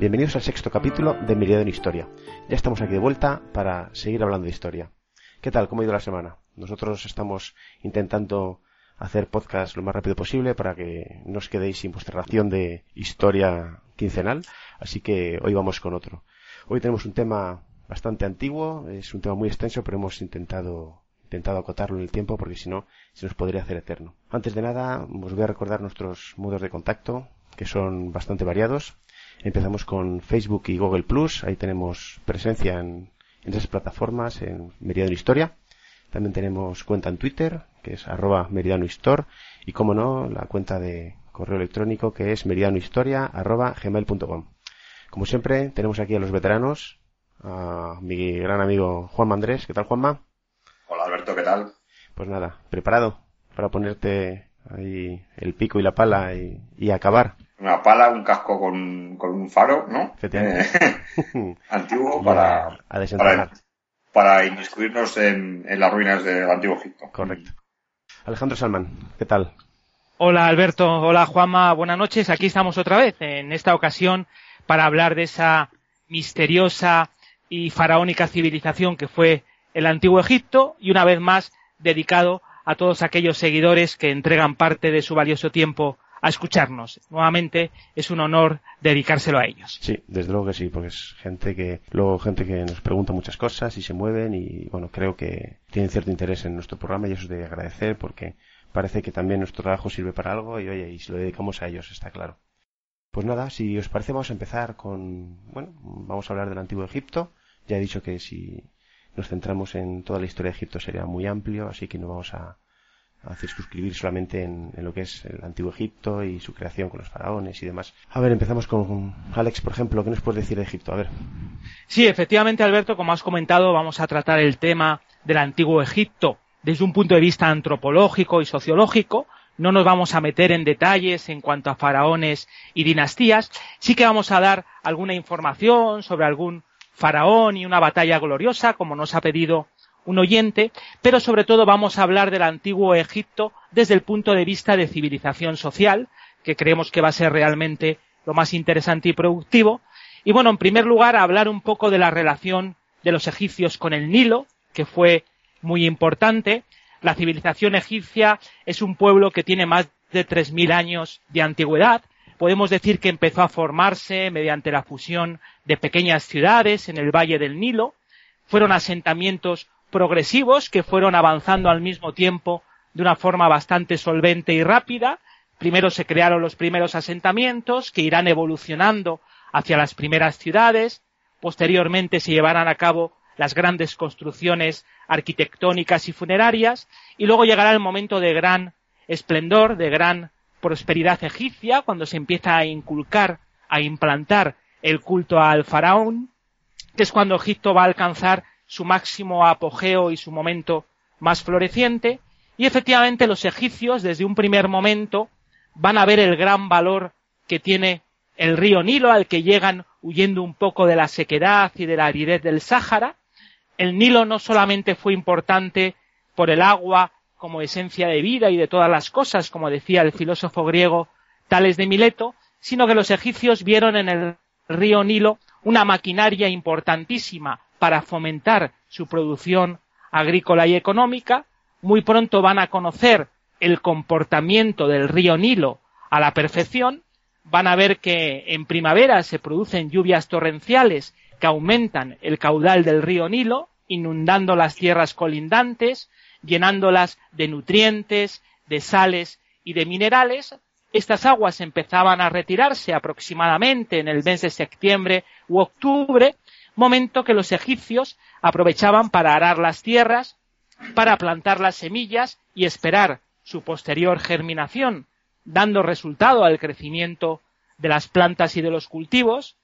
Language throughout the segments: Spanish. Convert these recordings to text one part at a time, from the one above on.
bienvenidos al sexto capítulo de Meridiano en Historia. Ya estamos aquí de vuelta para seguir hablando de historia. ¿Qué tal? ¿Cómo ha ido la semana? Nosotros estamos intentando hacer podcast lo más rápido posible para que no os quedéis sin vuestra ración de historia quincenal, así que hoy vamos con otro. Hoy tenemos un tema bastante antiguo, es un tema muy extenso, pero hemos intentado intentado acotarlo en el tiempo porque si no se nos podría hacer eterno. Antes de nada, os voy a recordar nuestros modos de contacto, que son bastante variados. Empezamos con Facebook y Google Plus. Ahí tenemos presencia en, en esas plataformas, en Meridiano Historia. También tenemos cuenta en Twitter, que es arroba Meridiano Histor. Y como no, la cuenta de correo electrónico, que es meridianohistoria arroba gmail.com. Como siempre, tenemos aquí a los veteranos, a mi gran amigo Juan Andrés. ¿Qué tal, Juanma? Hola, Alberto, ¿qué tal? Pues nada, preparado para ponerte ahí el pico y la pala y, y acabar una pala, un casco con, con un faro, ¿no? Eh, antiguo para, para, para, inmiscuirnos en, en, las ruinas del antiguo Egipto. Correcto. Alejandro Salman, ¿qué tal? Hola Alberto, hola Juanma, buenas noches. Aquí estamos otra vez, en esta ocasión, para hablar de esa misteriosa y faraónica civilización que fue el antiguo Egipto y una vez más dedicado a todos aquellos seguidores que entregan parte de su valioso tiempo a escucharnos. Nuevamente es un honor dedicárselo a ellos. Sí, desde luego que sí, porque es gente que, luego gente que nos pregunta muchas cosas y se mueven y bueno, creo que tienen cierto interés en nuestro programa y eso es de agradecer porque parece que también nuestro trabajo sirve para algo y oye, y si lo dedicamos a ellos, está claro. Pues nada, si os parece vamos a empezar con, bueno, vamos a hablar del antiguo Egipto. Ya he dicho que si nos centramos en toda la historia de Egipto sería muy amplio, así que no vamos a, a circunscribir solamente en, en, lo que es el antiguo Egipto y su creación con los faraones y demás. A ver, empezamos con Alex, por ejemplo. ¿Qué nos puedes decir de Egipto? A ver. Sí, efectivamente, Alberto, como has comentado, vamos a tratar el tema del antiguo Egipto desde un punto de vista antropológico y sociológico. No nos vamos a meter en detalles en cuanto a faraones y dinastías. Sí que vamos a dar alguna información sobre algún faraón y una batalla gloriosa, como nos ha pedido un oyente, pero sobre todo vamos a hablar del antiguo Egipto desde el punto de vista de civilización social, que creemos que va a ser realmente lo más interesante y productivo. Y bueno, en primer lugar, hablar un poco de la relación de los egipcios con el Nilo, que fue muy importante. La civilización egipcia es un pueblo que tiene más de 3.000 años de antigüedad. Podemos decir que empezó a formarse mediante la fusión de pequeñas ciudades en el valle del Nilo. Fueron asentamientos progresivos que fueron avanzando al mismo tiempo de una forma bastante solvente y rápida. Primero se crearon los primeros asentamientos que irán evolucionando hacia las primeras ciudades. Posteriormente se llevarán a cabo las grandes construcciones arquitectónicas y funerarias y luego llegará el momento de gran esplendor, de gran prosperidad egipcia, cuando se empieza a inculcar, a implantar el culto al faraón, que es cuando Egipto va a alcanzar su máximo apogeo y su momento más floreciente, y efectivamente los egipcios desde un primer momento van a ver el gran valor que tiene el río Nilo al que llegan huyendo un poco de la sequedad y de la aridez del Sáhara. El Nilo no solamente fue importante por el agua como esencia de vida y de todas las cosas, como decía el filósofo griego Tales de Mileto, sino que los egipcios vieron en el río Nilo una maquinaria importantísima para fomentar su producción agrícola y económica. Muy pronto van a conocer el comportamiento del río Nilo a la perfección. Van a ver que en primavera se producen lluvias torrenciales que aumentan el caudal del río Nilo, inundando las tierras colindantes, llenándolas de nutrientes, de sales y de minerales. Estas aguas empezaban a retirarse aproximadamente en el mes de septiembre u octubre, momento que los egipcios aprovechaban para arar las tierras, para plantar las semillas y esperar su posterior germinación, dando resultado al crecimiento de las plantas y de los cultivos.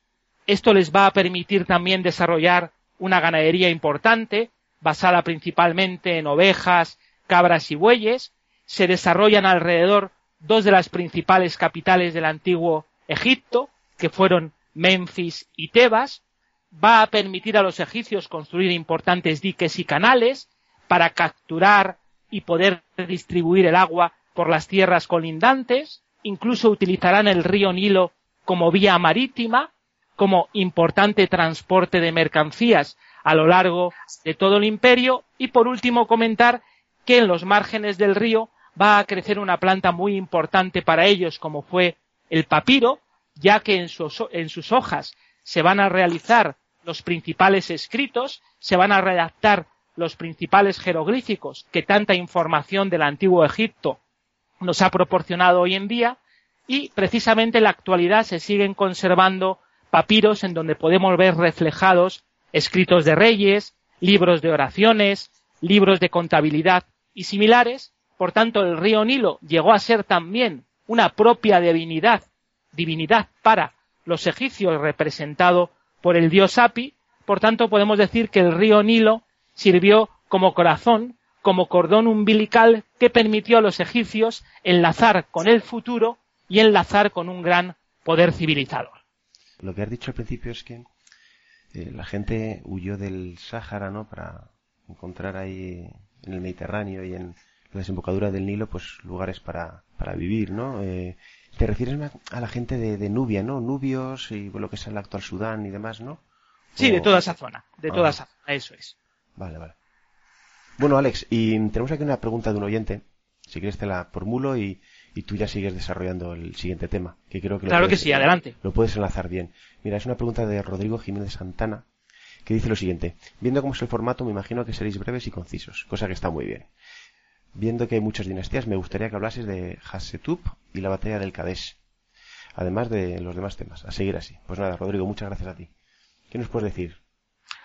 Esto les va a permitir también desarrollar una ganadería importante, basada principalmente en ovejas, cabras y bueyes. Se desarrollan alrededor dos de las principales capitales del antiguo Egipto, que fueron Memphis y Tebas. Va a permitir a los egipcios construir importantes diques y canales para capturar y poder distribuir el agua por las tierras colindantes. Incluso utilizarán el río Nilo como vía marítima, como importante transporte de mercancías a lo largo de todo el imperio y por último comentar que en los márgenes del río va a crecer una planta muy importante para ellos como fue el papiro, ya que en, en sus hojas se van a realizar los principales escritos, se van a redactar los principales jeroglíficos que tanta información del antiguo Egipto nos ha proporcionado hoy en día y precisamente en la actualidad se siguen conservando papiros en donde podemos ver reflejados escritos de reyes, libros de oraciones, libros de contabilidad y similares. Por tanto, el río Nilo llegó a ser también una propia divinidad, divinidad para los egipcios representado por el dios Api. Por tanto, podemos decir que el río Nilo sirvió como corazón, como cordón umbilical que permitió a los egipcios enlazar con el futuro y enlazar con un gran poder civilizador. Lo que has dicho al principio es que eh, la gente huyó del Sáhara, ¿no? Para encontrar ahí en el Mediterráneo y en la desembocadura del Nilo, pues lugares para, para vivir, ¿no? Eh, te refieres a la gente de, Nubia, ¿no? Nubios y lo que es el actual Sudán y demás, ¿no? Sí, de toda esa zona, de toda ah. esa zona, eso es. Vale, vale. Bueno, Alex, y tenemos aquí una pregunta de un oyente. Si quieres te la formulo y, y tú ya sigues desarrollando el siguiente tema. Que creo que claro que sí, adelante. Lo puedes enlazar bien. Mira, es una pregunta de Rodrigo Jiménez Santana que dice lo siguiente. Viendo cómo es el formato, me imagino que seréis breves y concisos, cosa que está muy bien. Viendo que hay muchas dinastías, me gustaría que hablases de Hassetup y la batalla del Kadesh, además de los demás temas. A seguir así. Pues nada, Rodrigo, muchas gracias a ti. ¿Qué nos puedes decir?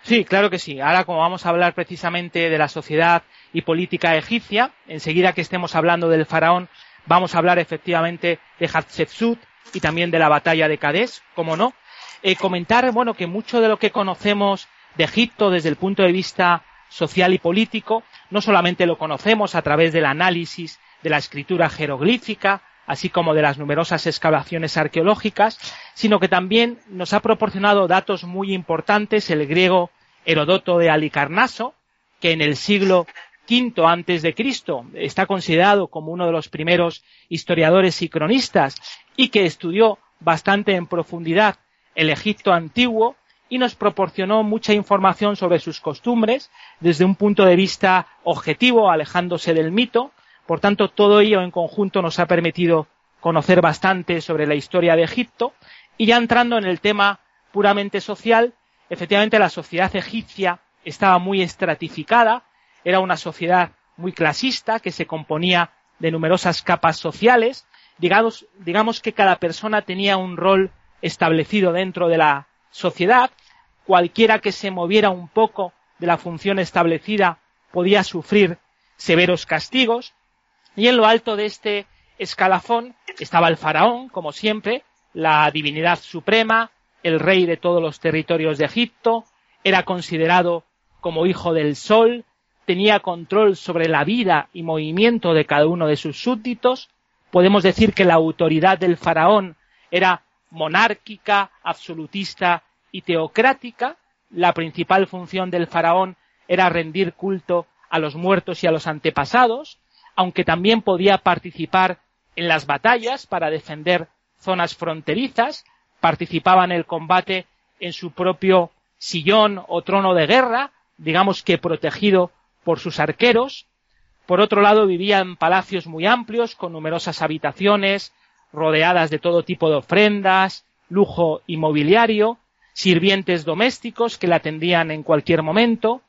Sí, claro que sí. Ahora, como vamos a hablar precisamente de la sociedad y política egipcia, enseguida que estemos hablando del faraón, Vamos a hablar efectivamente de Hatshepsut y también de la batalla de Kadesh, como no. Eh, comentar, bueno, que mucho de lo que conocemos de Egipto desde el punto de vista social y político, no solamente lo conocemos a través del análisis de la escritura jeroglífica, así como de las numerosas excavaciones arqueológicas, sino que también nos ha proporcionado datos muy importantes el griego Herodoto de Alicarnaso, que en el siglo quinto antes de Cristo, está considerado como uno de los primeros historiadores y cronistas y que estudió bastante en profundidad el Egipto antiguo y nos proporcionó mucha información sobre sus costumbres desde un punto de vista objetivo, alejándose del mito. Por tanto, todo ello en conjunto nos ha permitido conocer bastante sobre la historia de Egipto y ya entrando en el tema puramente social, efectivamente la sociedad egipcia estaba muy estratificada, era una sociedad muy clasista que se componía de numerosas capas sociales. Digamos, digamos que cada persona tenía un rol establecido dentro de la sociedad. Cualquiera que se moviera un poco de la función establecida podía sufrir severos castigos. Y en lo alto de este escalafón estaba el faraón, como siempre, la divinidad suprema, el rey de todos los territorios de Egipto, era considerado como hijo del sol, tenía control sobre la vida y movimiento de cada uno de sus súbditos. Podemos decir que la autoridad del faraón era monárquica, absolutista y teocrática. La principal función del faraón era rendir culto a los muertos y a los antepasados, aunque también podía participar en las batallas para defender zonas fronterizas, participaba en el combate en su propio sillón o trono de guerra, digamos que protegido por sus arqueros. Por otro lado, vivía en palacios muy amplios, con numerosas habitaciones, rodeadas de todo tipo de ofrendas, lujo inmobiliario. Sirvientes domésticos que la atendían en cualquier momento,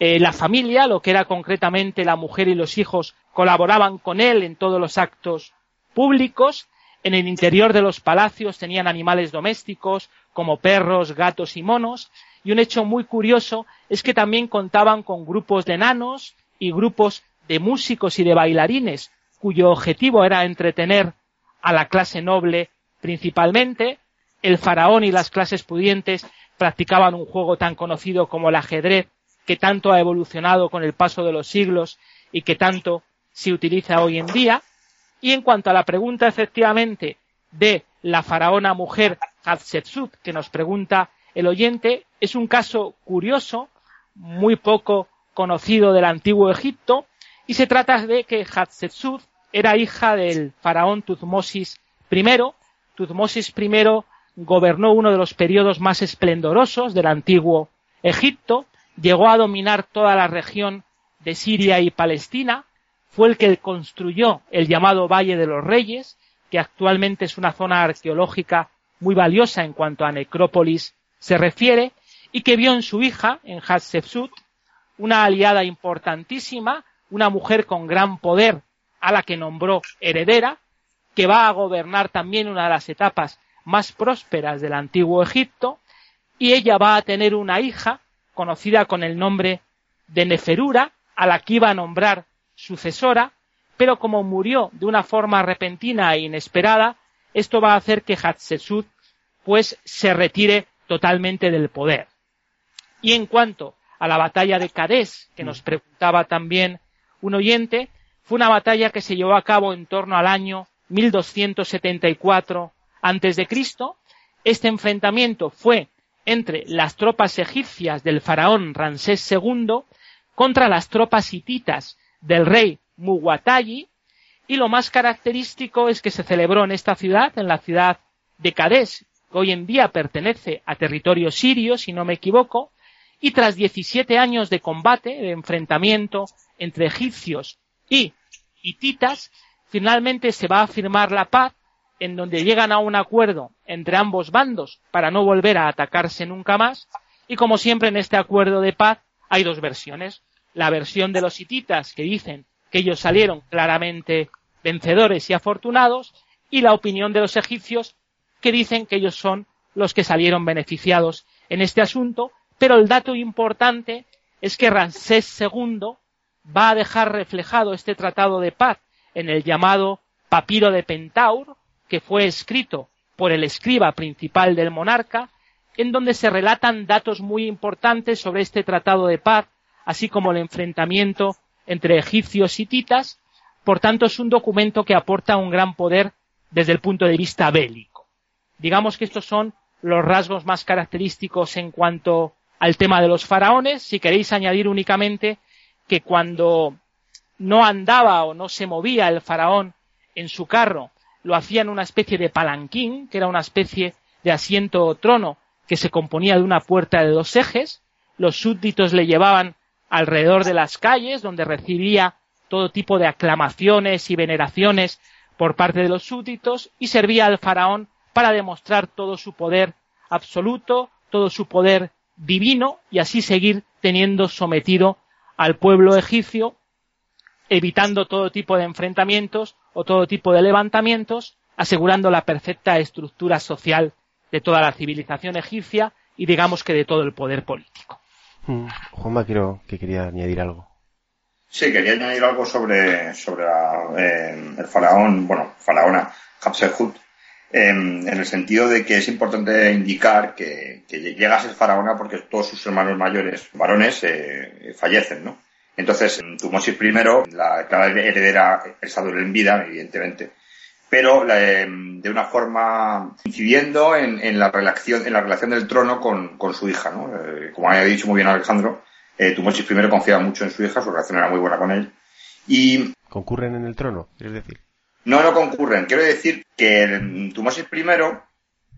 eh, la familia, lo que era concretamente la mujer y los hijos, colaboraban con él en todos los actos públicos, en el interior de los palacios tenían animales domésticos como perros, gatos y monos, y un hecho muy curioso es que también contaban con grupos de enanos y grupos de músicos y de bailarines, cuyo objetivo era entretener a la clase noble principalmente. El faraón y las clases pudientes practicaban un juego tan conocido como el ajedrez, que tanto ha evolucionado con el paso de los siglos y que tanto se utiliza hoy en día. Y en cuanto a la pregunta efectivamente de la faraona mujer Hatshepsut, que nos pregunta el oyente, es un caso curioso, muy poco conocido del antiguo Egipto, y se trata de que Hatshepsut era hija del faraón Tutmosis I. Tutmosis I gobernó uno de los periodos más esplendorosos del antiguo Egipto, llegó a dominar toda la región de Siria y Palestina, fue el que construyó el llamado Valle de los Reyes, que actualmente es una zona arqueológica muy valiosa en cuanto a necrópolis se refiere, y que vio en su hija, en Hatshepsut, una aliada importantísima, una mujer con gran poder a la que nombró heredera, que va a gobernar también una de las etapas más prósperas del antiguo Egipto, y ella va a tener una hija conocida con el nombre de Neferura, a la que iba a nombrar sucesora, pero como murió de una forma repentina e inesperada, esto va a hacer que Hatshepsut pues se retire totalmente del poder. Y en cuanto a la batalla de Cadés, que nos preguntaba también un oyente, fue una batalla que se llevó a cabo en torno al año 1274 antes de Cristo. Este enfrentamiento fue entre las tropas egipcias del faraón Ramsés II contra las tropas hititas del rey Muwatalli y lo más característico es que se celebró en esta ciudad, en la ciudad de Cadés, que hoy en día pertenece a territorio sirio, si no me equivoco, y tras 17 años de combate, de enfrentamiento entre egipcios y hititas, finalmente se va a firmar la paz en donde llegan a un acuerdo entre ambos bandos para no volver a atacarse nunca más, y como siempre en este acuerdo de paz hay dos versiones. La versión de los hititas que dicen que ellos salieron claramente vencedores y afortunados, y la opinión de los egipcios que dicen que ellos son los que salieron beneficiados en este asunto, pero el dato importante es que Ramsés II va a dejar reflejado este tratado de paz en el llamado Papiro de Pentaur, que fue escrito por el escriba principal del monarca, en donde se relatan datos muy importantes sobre este tratado de paz, así como el enfrentamiento entre egipcios y titas, por tanto es un documento que aporta un gran poder desde el punto de vista bélico. Digamos que estos son los rasgos más característicos en cuanto al tema de los faraones. Si queréis añadir únicamente que cuando no andaba o no se movía el faraón en su carro, lo hacía en una especie de palanquín, que era una especie de asiento o trono que se componía de una puerta de dos ejes. Los súbditos le llevaban alrededor de las calles, donde recibía todo tipo de aclamaciones y veneraciones por parte de los súbditos y servía al faraón para demostrar todo su poder absoluto, todo su poder divino y así seguir teniendo sometido al pueblo egipcio, evitando todo tipo de enfrentamientos o todo tipo de levantamientos, asegurando la perfecta estructura social de toda la civilización egipcia y digamos que de todo el poder político. Hmm. Juanma, quiero que quería añadir algo. Sí, quería añadir algo sobre, sobre eh, el faraón, bueno, faraona Hatshepsut, em, en el sentido de que es importante indicar que, llega a ser faraona porque todos sus hermanos mayores, varones, eh, fallecen, ¿no? Entonces, Tumosis I, la clara heredera, es en vida, evidentemente, pero em, de una forma incidiendo en, la relación, en la relación del trono con, su hija, ¿no? Eh, como ha dicho muy bien Alejandro, eh, Tumosis I confiaba mucho en su hija, su relación era muy buena con él. Y... ¿Concurren en el trono, es decir? No, no concurren. Quiero decir que Tumosis I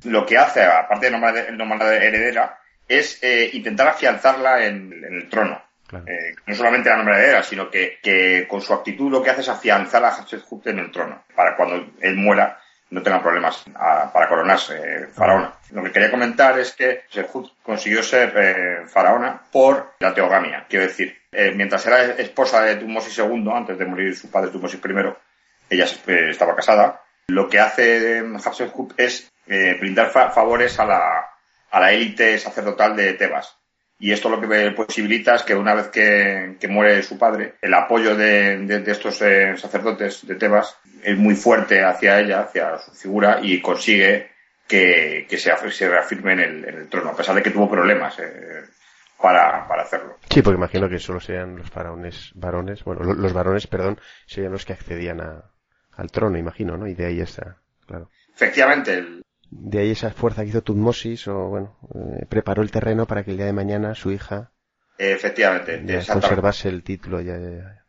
lo que hace, aparte de nombrar, heredera, es eh, intentar afianzarla en, el trono. Eh, no solamente la nombre heredera, sino que, con su actitud lo que hace es afianzar a Hatshepsut en el trono, para cuando él muera, no tenga problemas para coronarse faraona. Lo que quería comentar es que Sehut consiguió ser faraona por la teogamia. Quiero decir, mientras era esposa de Tutmosis II, antes de morir su padre Tutmosis I, ella estaba casada. Lo que hace Hatshepsut es brindar favores a la, a la élite sacerdotal de Tebas y esto lo que posibilita es que una vez que, muere su padre, el apoyo de, estos eh, sacerdotes de Tebas es muy fuerte hacia ella, hacia su figura, y consigue que, se, se, reafirme en el, trono, a pesar de que tuvo problemas eh, para, hacerlo. Sí, porque imagino que solo serían los faraones varones, bueno, los varones, perdón, serían los que accedían al trono, imagino, ¿no? Y de ahí está, claro. Efectivamente, el, de ahí esa fuerza que hizo Tutmosis, o bueno, eh, preparó el terreno para que el día de mañana su hija Efectivamente. conservase el título. Ya,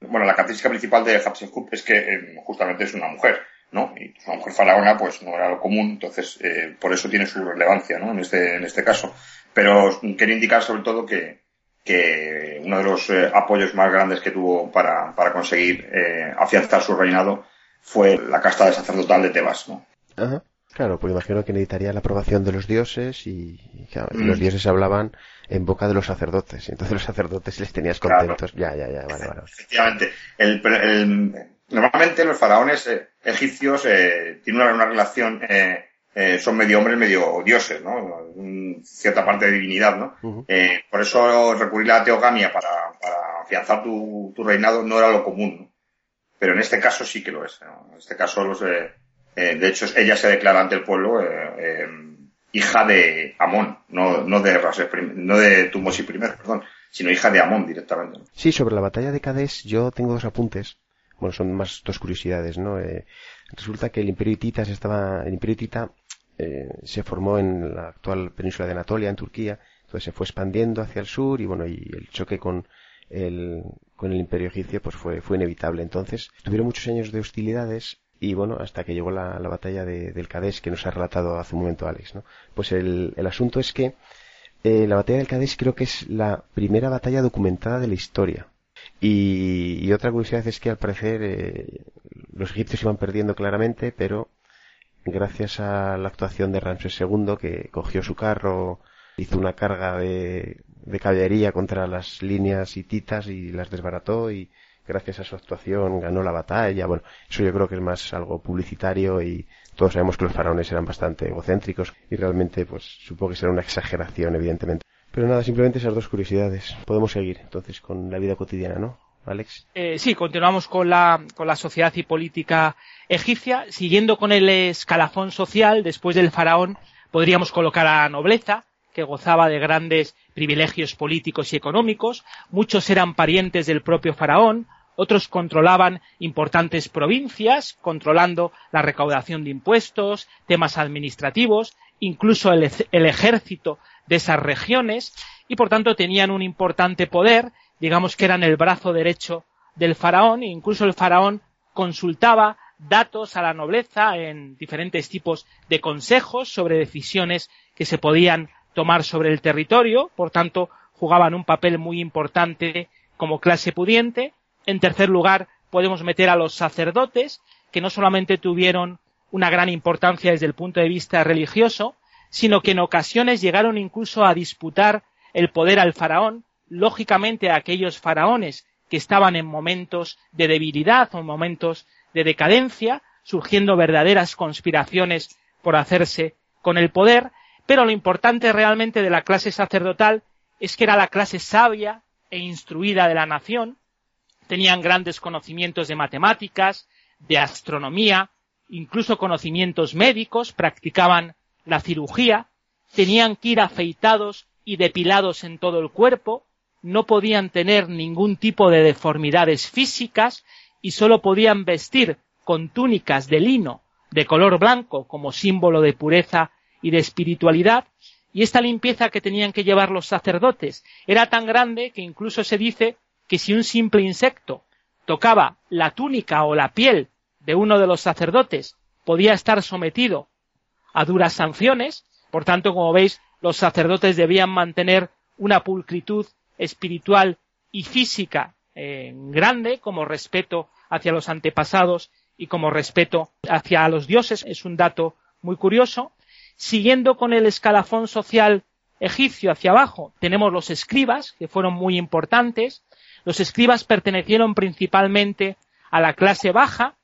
Bueno, la característica principal de Hatshepsut es que eh, justamente es una mujer, ¿no? Y una mujer faraona, pues no era lo común, entonces eh, por eso tiene su relevancia, ¿no? En este, en este caso. Pero quería indicar sobre todo que, que uno de los apoyos más grandes que tuvo para, para conseguir afianzar su reinado fue la casta de sacerdotal de Tebas, ¿no? Ajá. Claro, pues imagino que necesitaría la aprobación de los dioses y, los mm. dioses hablaban en boca de los sacerdotes y entonces los sacerdotes les tenías contentos. Ya, ya, ya, vale, vale. Efectivamente. normalmente los faraones eh, egipcios eh, tienen una, relación, eh, eh, son medio hombres, medio dioses, ¿no? cierta parte de divinidad, ¿no? por eso recurrir a la teogamia para, para afianzar tu, tu, reinado no era lo común, ¿no? Pero en este caso sí que lo es. En este caso los eh, de hecho, ella se declara ante el pueblo eh, eh, hija de Amón, no, no de no de Tumosi I, perdón, sino hija de Amón directamente. Sí, sobre la batalla de Cades yo tengo dos apuntes. Bueno, son más dos curiosidades, ¿no? resulta que el Imperio Hitita estaba, el Imperio Hitita se formó en la actual península de Anatolia, en Turquía, entonces se fue expandiendo hacia el sur y bueno, y el choque con el, con el Imperio Egipcio pues fue, fue inevitable. Entonces, tuvieron muchos años de hostilidades y bueno, hasta que llegó la, batalla de, del Kadesh que nos ha relatado hace un momento Alex, ¿no? Pues el, el asunto es que eh, la batalla del Kadesh creo que es la primera batalla documentada de la historia. Y, otra curiosidad es que al parecer eh, los egipcios iban perdiendo claramente, pero gracias a la actuación de Ramsés II, que cogió su carro, hizo una carga de, de caballería contra las líneas hititas y las desbarató y gracias a su actuación ganó la batalla. Bueno, eso yo creo que es más algo publicitario y todos sabemos que los faraones eran bastante egocéntricos y realmente pues supongo que será una exageración evidentemente. Pero nada, simplemente esas dos curiosidades. Podemos seguir entonces con la vida cotidiana, ¿no? Alex. Eh, sí, continuamos con la, con la sociedad y política egipcia. Siguiendo con el escalafón social, después del faraón, podríamos colocar a la nobleza, que gozaba de grandes privilegios políticos y económicos. Muchos eran parientes del propio faraón, otros controlaban importantes provincias, controlando la recaudación de impuestos, temas administrativos, incluso el, ejército de esas regiones, y por tanto tenían un importante poder, digamos que eran el brazo derecho del faraón, e incluso el faraón consultaba datos a la nobleza en diferentes tipos de consejos sobre decisiones que se podían tomar sobre el territorio, por tanto jugaban un papel muy importante como clase pudiente, en tercer lugar, podemos meter a los sacerdotes, que no solamente tuvieron una gran importancia desde el punto de vista religioso, sino que en ocasiones llegaron incluso a disputar el poder al faraón, lógicamente a aquellos faraones que estaban en momentos de debilidad o en momentos de decadencia, surgiendo verdaderas conspiraciones por hacerse con el poder, pero lo importante realmente de la clase sacerdotal es que era la clase sabia e instruida de la nación, tenían grandes conocimientos de matemáticas, de astronomía, incluso conocimientos médicos, practicaban la cirugía, tenían que ir afeitados y depilados en todo el cuerpo, no podían tener ningún tipo de deformidades físicas y solo podían vestir con túnicas de lino de color blanco como símbolo de pureza y de espiritualidad, y esta limpieza que tenían que llevar los sacerdotes era tan grande que incluso se dice que si un simple insecto tocaba la túnica o la piel de uno de los sacerdotes, podía estar sometido a duras sanciones, por tanto, como veis, los sacerdotes debían mantener una pulcritud espiritual y física eh, grande, como respeto hacia los antepasados y como respeto hacia los dioses. Es un dato muy curioso. Siguiendo con el escalafón social egipcio hacia abajo, tenemos los escribas, que fueron muy importantes. Los escribas pertenecieron principalmente a la clase baja,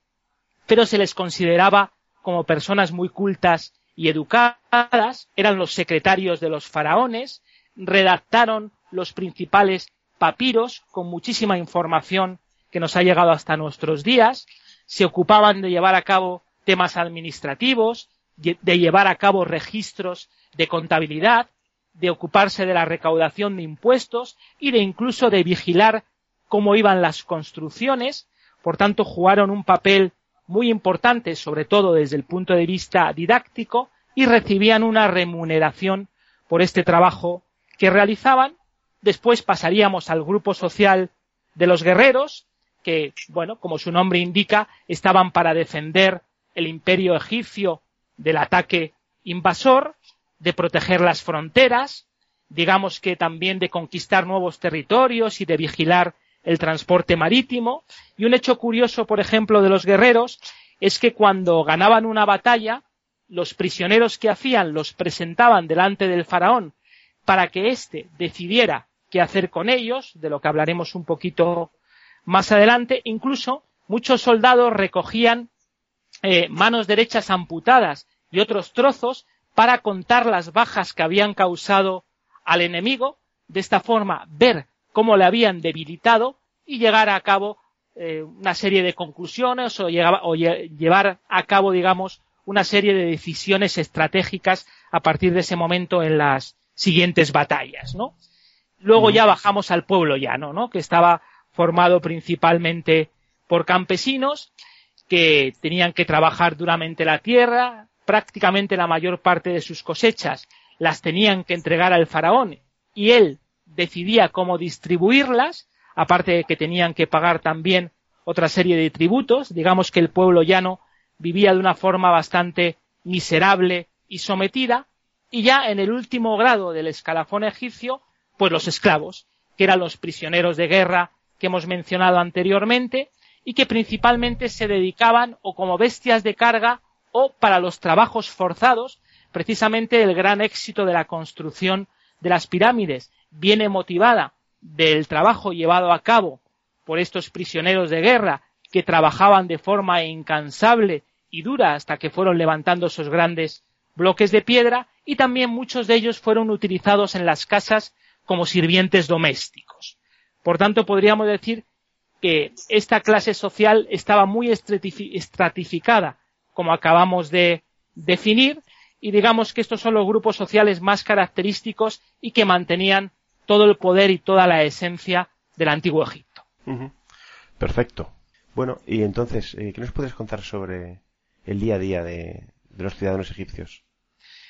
pero se les consideraba como personas muy cultas y educadas, eran los secretarios de los faraones, redactaron los principales papiros con muchísima información que nos ha llegado hasta nuestros días, se ocupaban de llevar a cabo temas administrativos, de llevar a cabo registros de contabilidad, de ocuparse de la recaudación de impuestos y de incluso de vigilar cómo iban las construcciones, por tanto jugaron un papel muy importante, sobre todo desde el punto de vista didáctico, y recibían una remuneración por este trabajo que realizaban. Después pasaríamos al grupo social de los guerreros, que, bueno, como su nombre indica, estaban para defender el imperio egipcio del ataque invasor, de proteger las fronteras, digamos que también de conquistar nuevos territorios y de vigilar el transporte marítimo. Y un hecho curioso, por ejemplo, de los guerreros es que cuando ganaban una batalla, los prisioneros que hacían los presentaban delante del faraón para que éste decidiera qué hacer con ellos, de lo que hablaremos un poquito más adelante. Incluso muchos soldados recogían eh, manos derechas amputadas y otros trozos para contar las bajas que habían causado al enemigo, de esta forma ver cómo le habían debilitado y llegar a cabo eh, una serie de conclusiones o, o llevar a cabo, digamos, una serie de decisiones estratégicas a partir de ese momento en las siguientes batallas, ¿no? Luego ya bajamos al pueblo llano, ¿no? Que estaba formado principalmente por campesinos que tenían que trabajar duramente la tierra, prácticamente la mayor parte de sus cosechas las tenían que entregar al faraón y él decidía cómo distribuirlas, aparte de que tenían que pagar también otra serie de tributos, digamos que el pueblo llano vivía de una forma bastante miserable y sometida, y ya en el último grado del escalafón egipcio, pues los esclavos, que eran los prisioneros de guerra que hemos mencionado anteriormente, y que principalmente se dedicaban o como bestias de carga o para los trabajos forzados, precisamente el gran éxito de la construcción de las pirámides viene motivada del trabajo llevado a cabo por estos prisioneros de guerra que trabajaban de forma incansable y dura hasta que fueron levantando esos grandes bloques de piedra y también muchos de ellos fueron utilizados en las casas como sirvientes domésticos. Por tanto, podríamos decir que esta clase social estaba muy estratificada como acabamos de definir, y digamos que estos son los grupos sociales más característicos y que mantenían todo el poder y toda la esencia del antiguo Egipto. Perfecto. Bueno, y entonces, eh, ¿qué nos puedes contar sobre el día a día de, de los ciudadanos egipcios?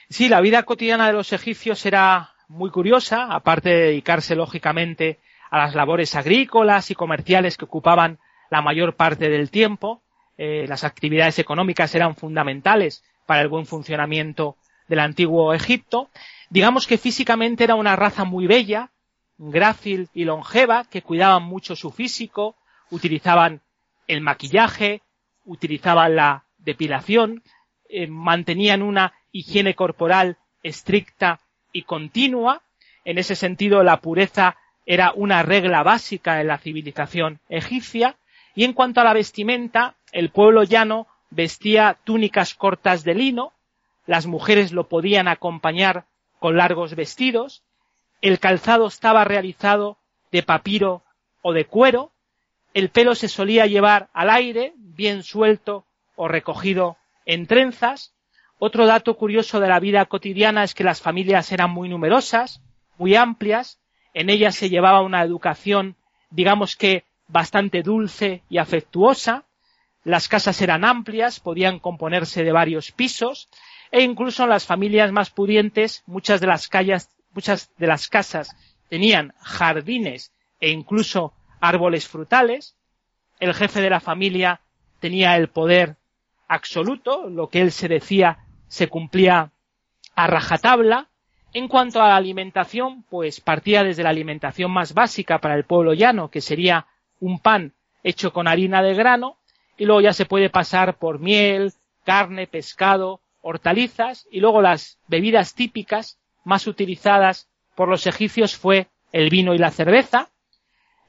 Sí, la vida cotidiana de los egipcios era muy curiosa, aparte de dedicarse lógicamente a las labores agrícolas y comerciales que ocupaban la mayor parte del tiempo. Eh, las actividades económicas eran fundamentales para el buen funcionamiento del antiguo Egipto. Digamos que físicamente era una raza muy bella, grácil y longeva, que cuidaban mucho su físico, utilizaban el maquillaje, utilizaban la depilación, eh, mantenían una higiene corporal estricta y continua. En ese sentido, la pureza era una regla básica en la civilización egipcia. Y en cuanto a la vestimenta, el pueblo llano vestía túnicas cortas de lino, las mujeres lo podían acompañar con largos vestidos, el calzado estaba realizado de papiro o de cuero, el pelo se solía llevar al aire, bien suelto o recogido en trenzas. Otro dato curioso de la vida cotidiana es que las familias eran muy numerosas, muy amplias, en ellas se llevaba una educación, digamos que bastante dulce y afectuosa, las casas eran amplias, podían componerse de varios pisos, e incluso en las familias más pudientes, muchas de las calles, muchas de las casas tenían jardines e incluso árboles frutales. El jefe de la familia tenía el poder absoluto, lo que él se decía se cumplía a rajatabla. En cuanto a la alimentación, pues partía desde la alimentación más básica para el pueblo llano, que sería un pan hecho con harina de grano, y luego ya se puede pasar por miel, carne, pescado, hortalizas y luego las bebidas típicas más utilizadas por los egipcios fue el vino y la cerveza.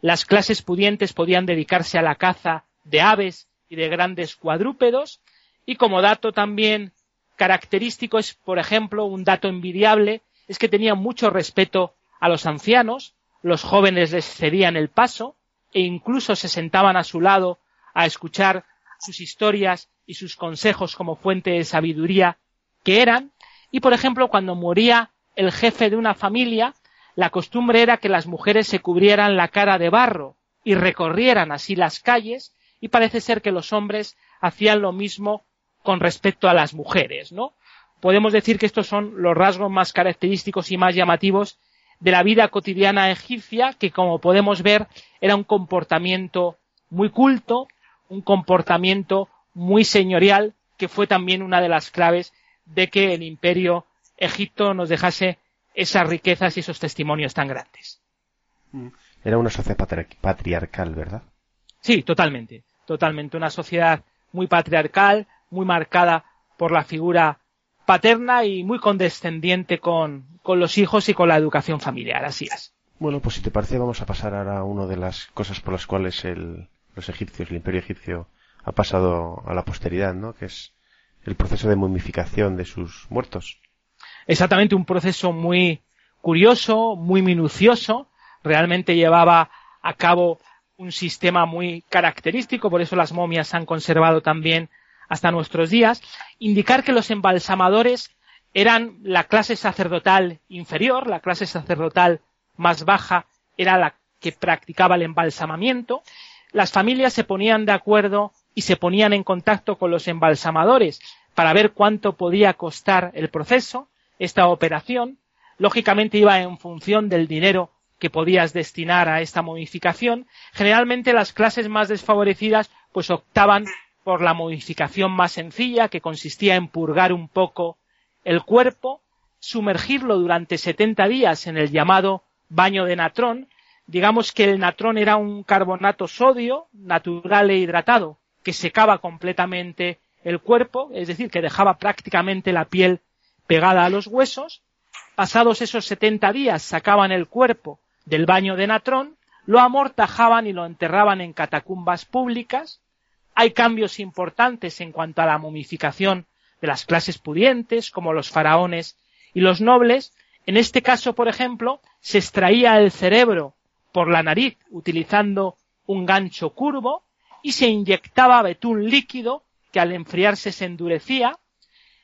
Las clases pudientes podían dedicarse a la caza de aves y de grandes cuadrúpedos y como dato también característico es, por ejemplo, un dato envidiable, es que tenían mucho respeto a los ancianos, los jóvenes les cedían el paso e incluso se sentaban a su lado a escuchar sus historias y sus consejos como fuente de sabiduría que eran, y por ejemplo cuando moría el jefe de una familia, la costumbre era que las mujeres se cubrieran la cara de barro y recorrieran así las calles, y parece ser que los hombres hacían lo mismo con respecto a las mujeres, ¿no? Podemos decir que estos son los rasgos más característicos y más llamativos de la vida cotidiana egipcia, que como podemos ver era un comportamiento muy culto, un comportamiento muy señorial, que fue también una de las claves de que el imperio Egipto nos dejase esas riquezas y esos testimonios tan grandes. Mm. Era una sociedad patriarcal, ¿verdad? Sí, totalmente, totalmente. Una sociedad muy patriarcal, muy marcada por la figura paterna y muy condescendiente con, con los hijos y con la educación familiar. Así es. Bueno, pues si te parece, vamos a pasar ahora a una de las cosas por las cuales el, los egipcios, el imperio egipcio, ha pasado a la posteridad, ¿no? Que es el proceso de momificación de sus muertos. Exactamente, un proceso muy curioso, muy minucioso. Realmente llevaba a cabo un sistema muy característico, por eso las momias se han conservado también hasta nuestros días. Indicar que los embalsamadores eran la clase sacerdotal inferior, la clase sacerdotal más baja era la que practicaba el embalsamamiento. Las familias se ponían de acuerdo y se ponían en contacto con los embalsamadores para ver cuánto podía costar el proceso, esta operación. Lógicamente iba en función del dinero que podías destinar a esta modificación. Generalmente las clases más desfavorecidas pues optaban por la modificación más sencilla que consistía en purgar un poco el cuerpo, sumergirlo durante 70 días en el llamado baño de natrón. Digamos que el natrón era un carbonato sodio natural e hidratado que secaba completamente el cuerpo, es decir, que dejaba prácticamente la piel pegada a los huesos. Pasados esos 70 días sacaban el cuerpo del baño de natrón, lo amortajaban y lo enterraban en catacumbas públicas. Hay cambios importantes en cuanto a la momificación de las clases pudientes, como los faraones y los nobles. En este caso, por ejemplo, se extraía el cerebro por la nariz utilizando un gancho curvo y se inyectaba betún líquido que al enfriarse se endurecía,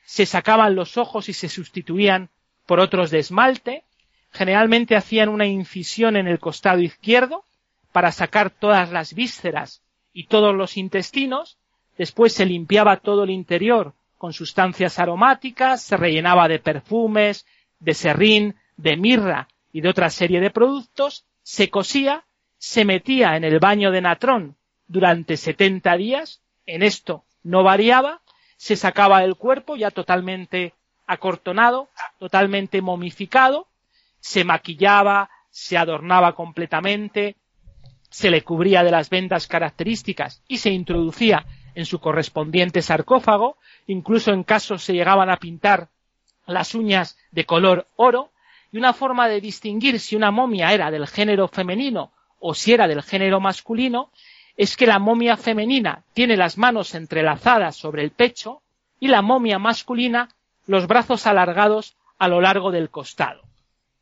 se sacaban los ojos y se sustituían por otros de esmalte, generalmente hacían una incisión en el costado izquierdo para sacar todas las vísceras y todos los intestinos, después se limpiaba todo el interior con sustancias aromáticas, se rellenaba de perfumes, de serrín, de mirra y de otra serie de productos, se cosía, se metía en el baño de natrón durante 70 días, en esto no variaba, se sacaba el cuerpo ya totalmente acortonado, totalmente momificado, se maquillaba, se adornaba completamente, se le cubría de las vendas características y se introducía en su correspondiente sarcófago, incluso en casos se llegaban a pintar las uñas de color oro, y una forma de distinguir si una momia era del género femenino o si era del género masculino es que la momia femenina tiene las manos entrelazadas sobre el pecho y la momia masculina los brazos alargados a lo largo del costado.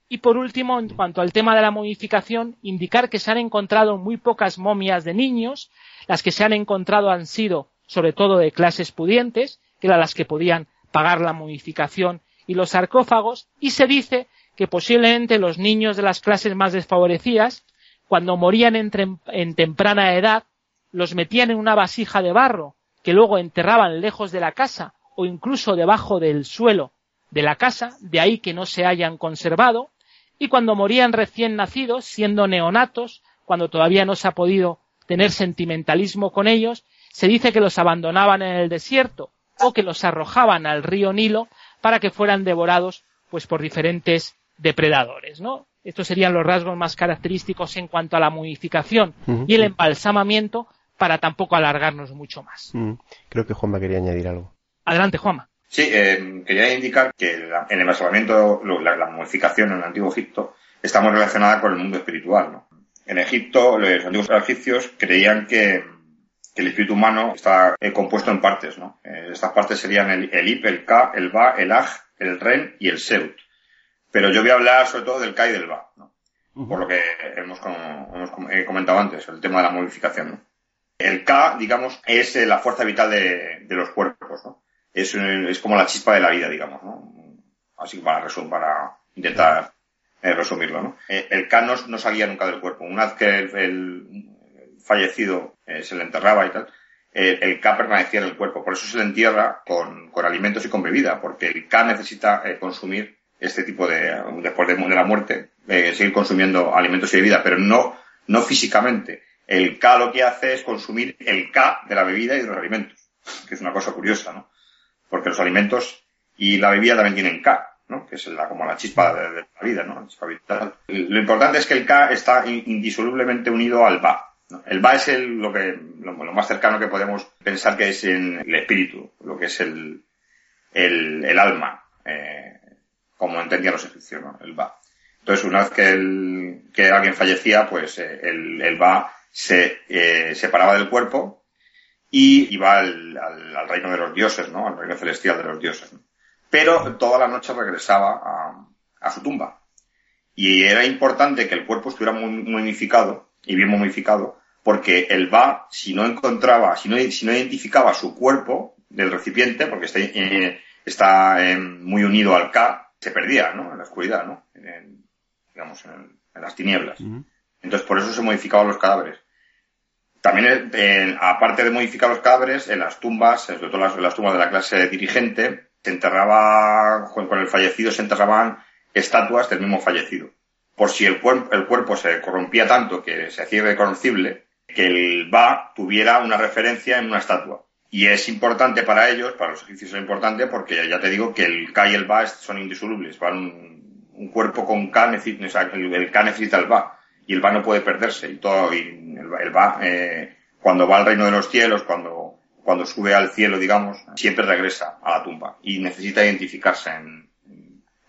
Y por último, en cuanto al tema de la momificación, indicar que se han encontrado muy pocas momias de niños, las que se han encontrado han sido sobre todo de clases pudientes, que eran las que podían pagar la momificación y los sarcófagos, y se dice que posiblemente los niños de las clases más desfavorecidas cuando morían en, temprana edad, los metían en una vasija de barro que luego enterraban lejos de la casa o incluso debajo del suelo de la casa, de ahí que no se hayan conservado, y cuando morían recién nacidos, siendo neonatos, cuando todavía no se ha podido tener sentimentalismo con ellos, se dice que los abandonaban en el desierto o que los arrojaban al río Nilo para que fueran devorados pues por diferentes depredadores, ¿no? Estos serían los rasgos más característicos en cuanto a la momificación y el embalsamamiento, para tampoco alargarnos mucho más. Creo que Juanma quería añadir algo. Adelante, Juanma. Sí, eh, quería indicar que en el embalsamamiento, la, la momificación en el antiguo Egipto, está muy relacionada con el mundo espiritual. ¿no? En Egipto, los antiguos egipcios creían que, que el espíritu humano está eh, compuesto en partes. ¿no? Eh, estas partes serían el, el Ip, el Ka, el Ba, el Aj, el Ren y el Seut. Pero yo voy a hablar sobre todo del Ka y del Ba. ¿no? Por lo que hemos, hemos comentado antes, el tema de la modificación. ¿no? El K, digamos, es eh, la fuerza vital de, de los cuerpos, ¿no? Es, es, como la chispa de la vida, digamos, ¿no? Así para resumir, para intentar eh, resumirlo, ¿no? Eh, el K no, no, salía nunca del cuerpo. Una vez que el, el fallecido eh, se le enterraba y tal, el K permanecía en el cuerpo. Por eso se le entierra con, con alimentos y con bebida, porque el K necesita consumir este tipo de, después de, de la muerte, seguir consumiendo alimentos y bebida, pero no, no físicamente el K lo que hace es consumir el K de la bebida y de los alimentos, que es una cosa curiosa, ¿no? Porque los alimentos y la bebida también tienen K, ¿no? Que es la, como la chispa de, la vida, ¿no? La chispa vital. Lo importante es que el K está indisolublemente unido al Ba. El Ba es el, lo que, lo, lo, más cercano que podemos pensar que es en el espíritu, lo que es el, el, el alma, eh, como entendían los egipcios, ¿no? El Ba. Entonces, una vez que, alguien fallecía, pues eh, el, el Ba se eh, separaba del cuerpo y iba al, al, reino de los dioses, ¿no? Al reino celestial de los dioses. Pero toda la noche regresaba a, su tumba. Y era importante que el cuerpo estuviera muy momificado y bien momificado, porque el Ba, si no encontraba, si no, identificaba su cuerpo del recipiente, porque está, eh, eh, muy unido al Ka, se perdía, ¿no? En la oscuridad, ¿no? En, digamos, en, en las tinieblas. Uh -huh. Entonces, por eso se modificaban los cadáveres. También, eh, aparte de modificar los cadáveres, en las tumbas, sobre todo las, en las tumbas de la clase dirigente, se enterraba, con el fallecido se enterraban estatuas del mismo fallecido. Por si el, cuerpo, el cuerpo se corrompía tanto que se hacía reconocible, que el Ba tuviera una referencia en una estatua. Y es importante para ellos, para los egipcios es importante, porque ya te digo que el Ka y el Ba son indisolubles. Van un, cuerpo con Ka, necesita, el, el Ka necesita el Ba y el va no puede perderse y todo y el, el va eh, cuando va al reino de los cielos cuando cuando sube al cielo digamos siempre regresa a la tumba y necesita identificarse en,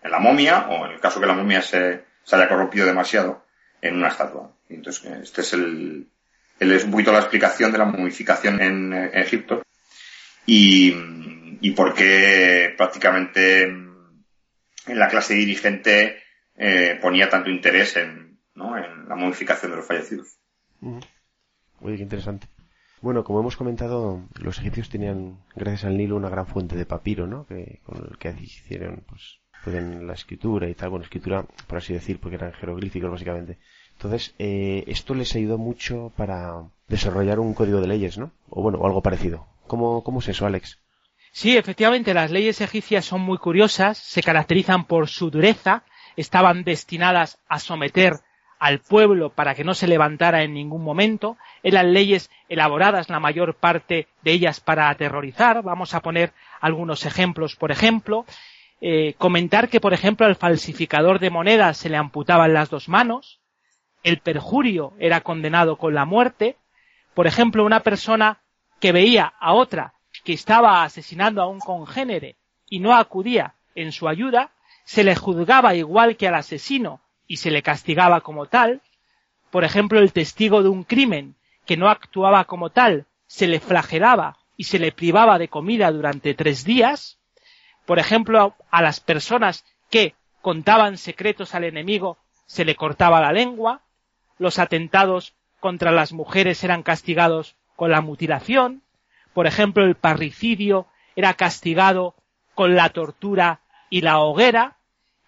la momia o en el caso que la momia se, se haya corrompido demasiado en una estatua entonces este es el, es un poquito la explicación de la momificación en Egipto y, y por qué prácticamente en la clase dirigente eh, ponía tanto interés en ¿no? en la modificación de los fallecidos. -huh. qué interesante. Bueno, como hemos comentado, los egipcios tenían, gracias al Nilo, una gran fuente de papiro, ¿no? Que, con el que hicieron, pues, la escritura y tal, bueno, escritura, por así decir, porque eran jeroglíficos, básicamente. Entonces, eh, esto les ayudó mucho para desarrollar un código de leyes, ¿no? O bueno, o algo parecido. ¿Cómo, cómo es eso, Alex? Sí, efectivamente, las leyes egipcias son muy curiosas, se caracterizan por su dureza, estaban destinadas a someter al pueblo para que no se levantara en ningún momento. Eran leyes elaboradas, la mayor parte de ellas para aterrorizar. Vamos a poner algunos ejemplos, por ejemplo. Eh, comentar que, por ejemplo, al falsificador de monedas se le amputaban las dos manos. El perjurio era condenado con la muerte. Por ejemplo, una persona que veía a otra que estaba asesinando a un congénere y no acudía en su ayuda, se le juzgaba igual que al asesino y se le castigaba como tal. Por ejemplo, el testigo de un crimen que no actuaba como tal se le flagelaba y se le privaba de comida durante tres días. Por ejemplo, a las personas que contaban secretos al enemigo se le cortaba la lengua. Los atentados contra las mujeres eran castigados con la mutilación. Por ejemplo, el parricidio era castigado con la tortura y la hoguera.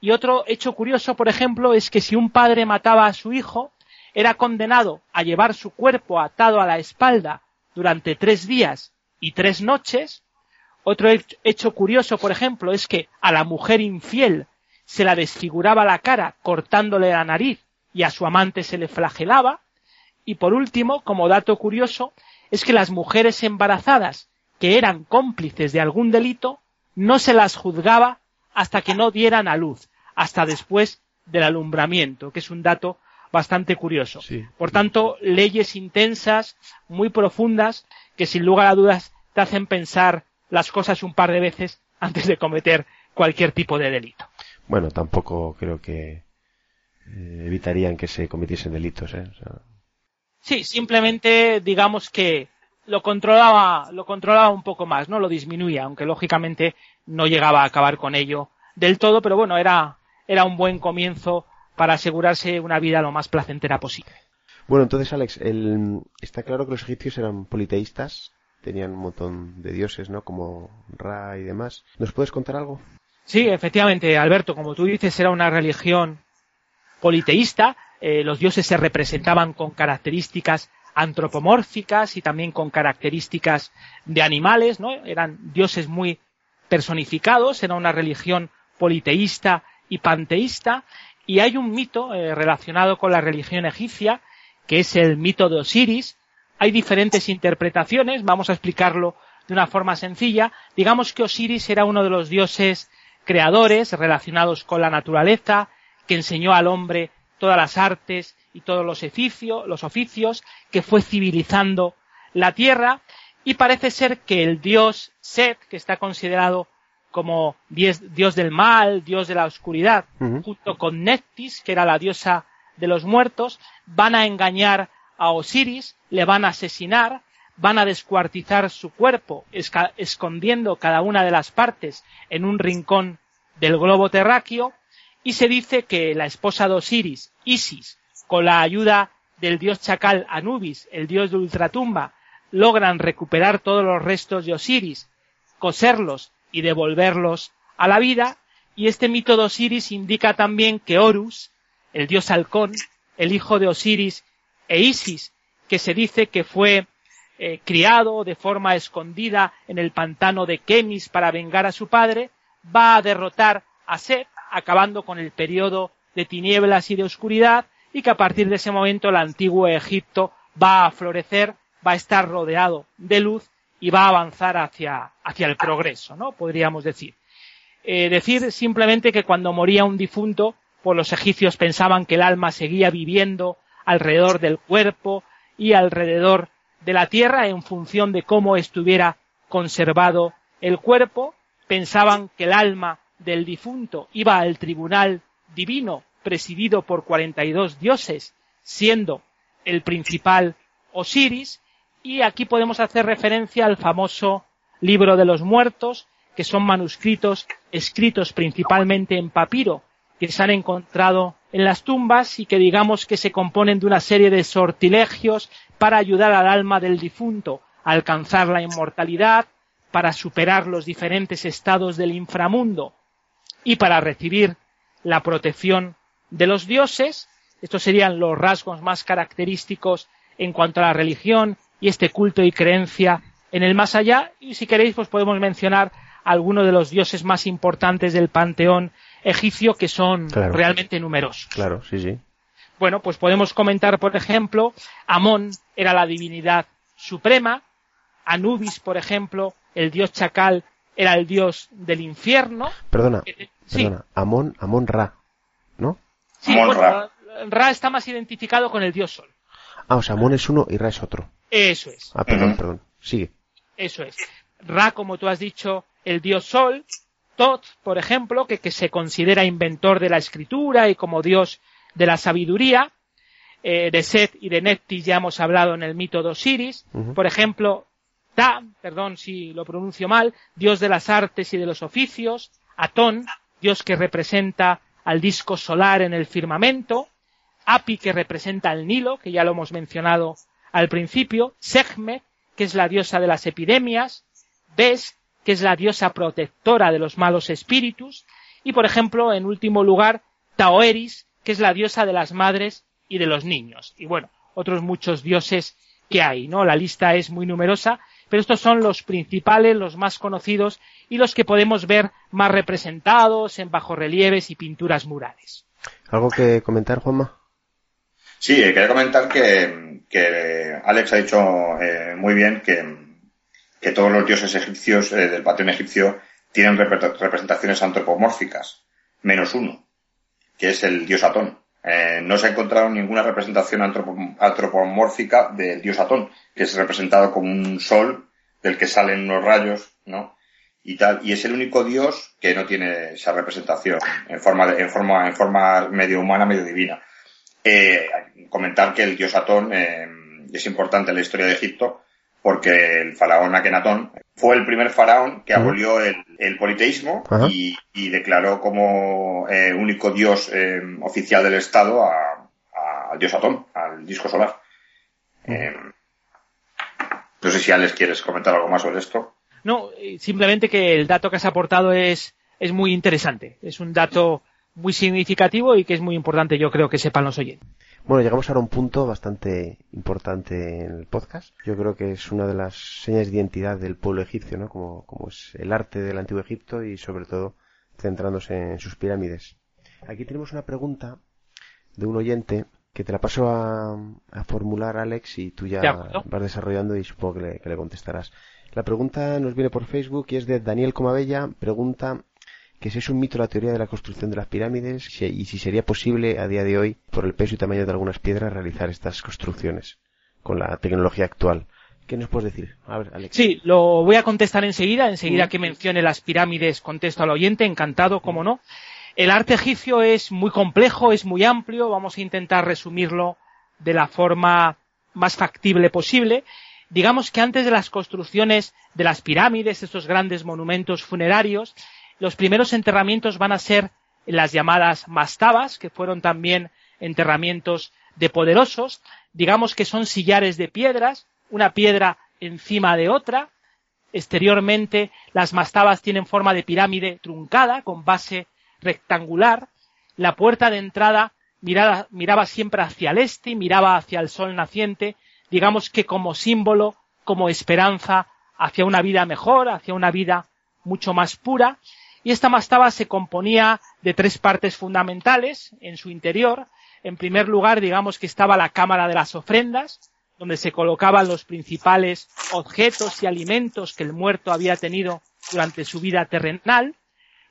Y otro hecho curioso, por ejemplo, es que si un padre mataba a su hijo, era condenado a llevar su cuerpo atado a la espalda durante tres días y tres noches. Otro hecho curioso, por ejemplo, es que a la mujer infiel se la desfiguraba la cara cortándole la nariz y a su amante se le flagelaba. Y por último, como dato curioso, es que las mujeres embarazadas que eran cómplices de algún delito no se las juzgaba hasta que no dieran a luz hasta después del alumbramiento, que es un dato bastante curioso. Por tanto, leyes intensas, muy profundas, que sin lugar a dudas te hacen pensar las cosas un par de veces antes de cometer cualquier tipo de delito. Bueno, tampoco creo que eh, evitarían que se cometiesen delitos, ¿eh? Sí, simplemente digamos que lo controlaba, lo controlaba un poco más, ¿no? Lo disminuía, aunque lógicamente no llegaba a acabar con ello del todo, pero bueno, era, era un buen comienzo para asegurarse una vida lo más placentera posible. Bueno, entonces, Alex, está claro que los egipcios eran politeístas, tenían un montón de dioses, ¿no? Como Ra y demás. ¿Nos puedes contar algo? Sí, efectivamente, Alberto, como tú dices, era una religión politeísta. Eh, los dioses se representaban con características antropomórficas y también con características de animales, ¿no? Eran dioses muy personificados, era una religión politeísta y panteísta, y hay un mito eh, relacionado con la religión egipcia, que es el mito de Osiris. Hay diferentes interpretaciones, vamos a explicarlo de una forma sencilla. Digamos que Osiris era uno de los dioses creadores relacionados con la naturaleza, que enseñó al hombre todas las artes y todos los oficios, los oficios, que fue civilizando la tierra, y parece ser que el dios Set, que está considerado como dios, del mal, dios de la oscuridad, junto con Nectis, que era la diosa de los muertos, van a engañar a Osiris, le van a asesinar, van a descuartizar su cuerpo, escondiendo cada una de las partes en un rincón del globo terráqueo, y se dice que la esposa de Osiris, Isis, con la ayuda del dios chacal Anubis, el dios de ultratumba, logran recuperar todos los restos de Osiris, coserlos y devolverlos a la vida, y este mito de Osiris indica también que Horus, el dios halcón, el hijo de Osiris e Isis, que se dice que fue eh, criado de forma escondida en el pantano de Kemis para vengar a su padre, va a derrotar a Set, acabando con el periodo de tinieblas y de oscuridad, y que a partir de ese momento el antiguo Egipto va a florecer, va a estar rodeado de luz y va a avanzar hacia, hacia el progreso, ¿no? Podríamos decir. Eh, decir simplemente que cuando moría un difunto, pues los egipcios pensaban que el alma seguía viviendo alrededor del cuerpo y alrededor de la tierra en función de cómo estuviera conservado el cuerpo, pensaban que el alma del difunto iba al tribunal divino presidido por 42 dioses, siendo el principal Osiris, y aquí podemos hacer referencia al famoso libro de los muertos, que son manuscritos escritos principalmente en papiro, que se han encontrado en las tumbas y que digamos que se componen de una serie de sortilegios para ayudar al alma del difunto a alcanzar la inmortalidad, para superar los diferentes estados del inframundo y para recibir la protección de los dioses. Estos serían los rasgos más característicos en cuanto a la religión y este culto y creencia en el más allá. Y si queréis, pues podemos mencionar algunos de los dioses más importantes del panteón egipcio que son realmente numerosos. Claro, sí, sí. Bueno, pues podemos comentar, por ejemplo, Amón era la divinidad suprema, Anubis, por ejemplo, el dios chacal, era el dios del infierno. Perdona, eh, perdona, Amón, Amón Ra, ¿no? Sí, Ra. Ra está más identificado con el dios Sol. Ah, o sea, Amón es uno y Ra es otro. Eso es. Ah, perdón, perdón. Sigue. Eso es. Ra, como tú has dicho, el dios Sol. Tot, por ejemplo, que, que se considera inventor de la escritura y como dios de la sabiduría. Eh, de Set y de Neptis ya hemos hablado en el mito de Osiris. Por ejemplo, Ta, perdón si lo pronuncio mal, dios de las artes y de los oficios. Atón, dios que representa al disco solar en el firmamento, Api que representa al Nilo, que ya lo hemos mencionado al principio, Segme, que es la diosa de las epidemias, Bes, que es la diosa protectora de los malos espíritus, y por ejemplo, en último lugar, Taoeris, que es la diosa de las madres y de los niños. Y bueno, otros muchos dioses que hay, ¿no? La lista es muy numerosa, pero estos son los principales, los más conocidos y los que podemos ver más representados en bajorrelieves y pinturas murales. ¿Algo que comentar, Juanma? Sí, eh, quería comentar que, Alex ha dicho eh, muy bien que, todos los dioses egipcios eh, del patrón egipcio tienen representaciones antropomórficas, menos uno, que es el dios Atón. Eh, no se ha encontrado ninguna representación antropomórfica del dios Atón, que es representado como un sol del que salen unos rayos, ¿no? Y tal, y es el único dios que no tiene esa representación en forma, en forma, en forma medio humana, medio divina. Eh, comentar que el dios Atón eh, es importante en la historia de Egipto porque el faraón Akenatón fue el primer faraón que abolió el, politeísmo y, declaró como eh, único dios eh, oficial del Estado al dios Atón, al disco solar. Eh, no sé si Alex quieres comentar algo más sobre esto. No, simplemente que el dato que has aportado es, es muy interesante. Es un dato muy significativo y que es muy importante, yo creo que sepan los oyentes. Bueno, llegamos ahora a un punto bastante importante en el podcast. Yo creo que es una de las señas de identidad del pueblo egipcio, ¿no? Como, como es el arte del antiguo Egipto y sobre todo centrándose en sus pirámides. Aquí tenemos una pregunta de un oyente que te la paso a, formular, Alex, y tú ya vas desarrollando y supongo que le, que le contestarás. La pregunta nos viene por Facebook y es de Daniel Comabella. Pregunta que si es un mito la teoría de la construcción de las pirámides y si sería posible a día de hoy, por el peso y tamaño de algunas piedras, realizar estas construcciones con la tecnología actual. ¿Qué nos puedes decir? A ver, Alex. Sí, lo voy a contestar enseguida. Enseguida que mencione las pirámides, contesto al oyente, encantado, como no. El arte egipcio es muy complejo, es muy amplio. Vamos a intentar resumirlo de la forma más factible posible. Digamos que antes de las construcciones de las pirámides, estos grandes monumentos funerarios, los primeros enterramientos van a ser las llamadas mastabas, que fueron también enterramientos de poderosos. Digamos que son sillares de piedras, una piedra encima de otra. Exteriormente, las mastabas tienen forma de pirámide truncada, con base rectangular. La puerta de entrada miraba, miraba siempre hacia el este y miraba hacia el sol naciente, digamos que como símbolo, como esperanza hacia una vida mejor, hacia una vida mucho más pura y esta mastaba se componía de tres partes fundamentales en su interior. En primer lugar, digamos que estaba la cámara de las ofrendas, donde se colocaban los principales objetos y alimentos que el muerto había tenido durante su vida terrenal.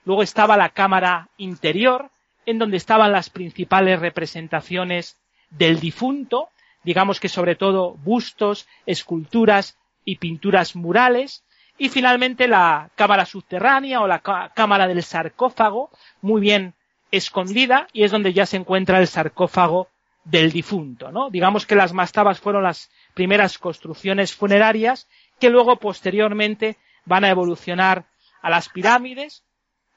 Luego estaba la cámara interior, en donde estaban las principales representaciones del difunto, digamos que sobre todo bustos, esculturas y pinturas murales, y finalmente la cámara subterránea o la cámara del sarcófago, muy bien escondida, y es donde ya se encuentra el sarcófago del difunto, ¿no? Digamos que las mastabas fueron las primeras construcciones funerarias que luego posteriormente van a evolucionar a las pirámides,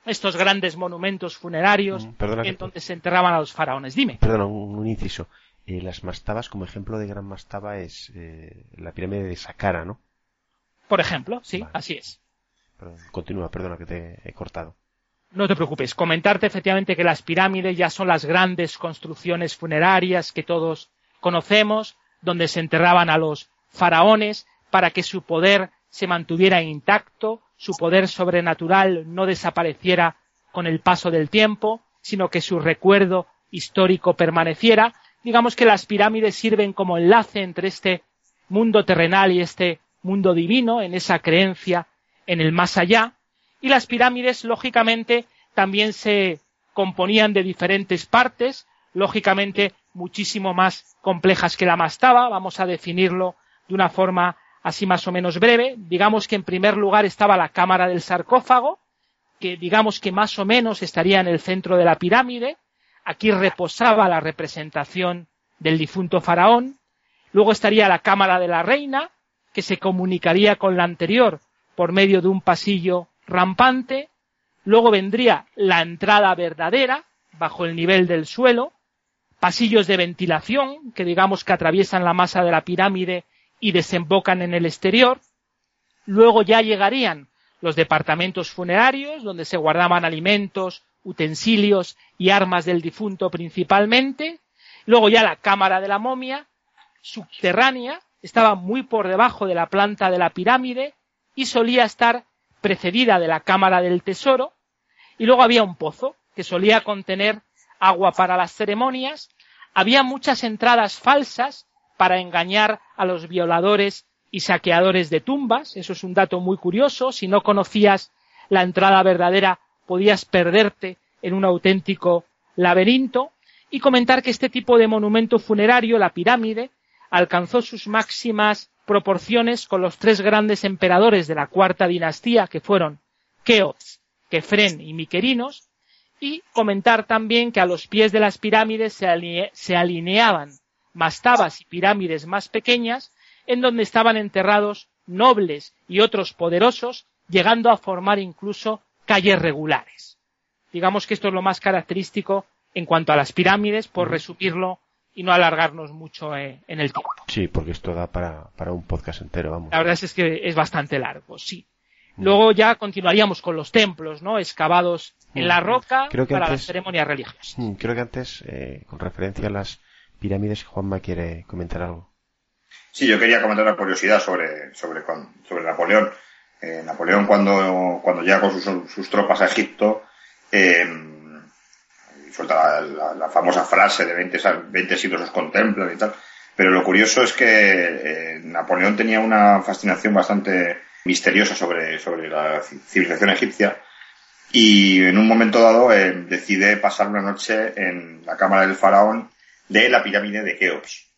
estos grandes monumentos funerarios mm, en donde se enterraban a los faraones. Dime. Perdona, un, inciso. Eh, las mastabas, como ejemplo de gran mastaba, es eh, la pirámide de Saqqara, ¿no? Por ejemplo, sí, así es. continúa, perdona que te he cortado. No te preocupes, comentarte efectivamente que las pirámides ya son las grandes construcciones funerarias que todos conocemos, donde se enterraban a los faraones para que su poder se mantuviera intacto, su poder sobrenatural no desapareciera con el paso del tiempo, sino que su recuerdo histórico permaneciera. Digamos que las pirámides sirven como enlace entre este mundo terrenal y este mundo divino, en esa creencia en el más allá, y las pirámides, lógicamente, también se componían de diferentes partes, lógicamente muchísimo más complejas que la mastaba, vamos a definirlo de una forma así más o menos breve. Digamos que en primer lugar estaba la cámara del sarcófago, que digamos que más o menos estaría en el centro de la pirámide. Aquí reposaba la representación del difunto faraón. Luego estaría la cámara de la reina, que se comunicaría con la anterior por medio de un pasillo rampante, luego vendría la entrada verdadera, bajo el nivel del suelo, pasillos de ventilación, que digamos que atraviesan la masa de la pirámide y desembocan en el exterior, luego ya llegarían los departamentos funerarios, donde se guardaban alimentos, utensilios y armas del difunto principalmente, luego ya la cámara de la momia, subterránea, estaba muy por debajo de la planta de la pirámide y solía estar precedida de la cámara del tesoro. Y luego había un pozo que solía contener agua para las ceremonias, había muchas entradas falsas para engañar a los violadores y saqueadores de tumbas, eso es un dato muy curioso, si no conocías la entrada verdadera podías perderte en un auténtico laberinto, y comentar que este tipo de monumento funerario, la pirámide, alcanzó sus máximas proporciones con los tres grandes emperadores de la cuarta dinastía, que fueron Keops, Kefren y Miquerinos, y comentar también que a los pies de las pirámides se, se alineaban mastabas y pirámides más pequeñas, en donde estaban enterrados nobles y otros poderosos, llegando a formar incluso calles regulares. Digamos que esto es lo más característico en cuanto a las pirámides, por resumirlo y no alargarnos mucho eh, en el tiempo. Sí, porque esto da para, para un podcast entero, vamos. La verdad es que es bastante largo, sí. Luego ya continuaríamos con los templos, ¿no? Excavados en la roca para las ceremonias religiosas. Creo que antes, eh, con referencia a las pirámides, Juanma quiere comentar algo. Sí, yo quería comentar una curiosidad sobre, sobre, sobre Napoleón. Eh, Napoleón cuando, cuando llega con sus, sus tropas a Egipto, eh, suelta la, famosa frase de 20, 20 siglos os contemplan y tal. Pero lo curioso es que eh, Napoleón tenía una fascinación bastante misteriosa sobre, sobre la civilización egipcia y en un momento dado eh, decide pasar una noche en la cámara del faraón de la pirámide de Keops.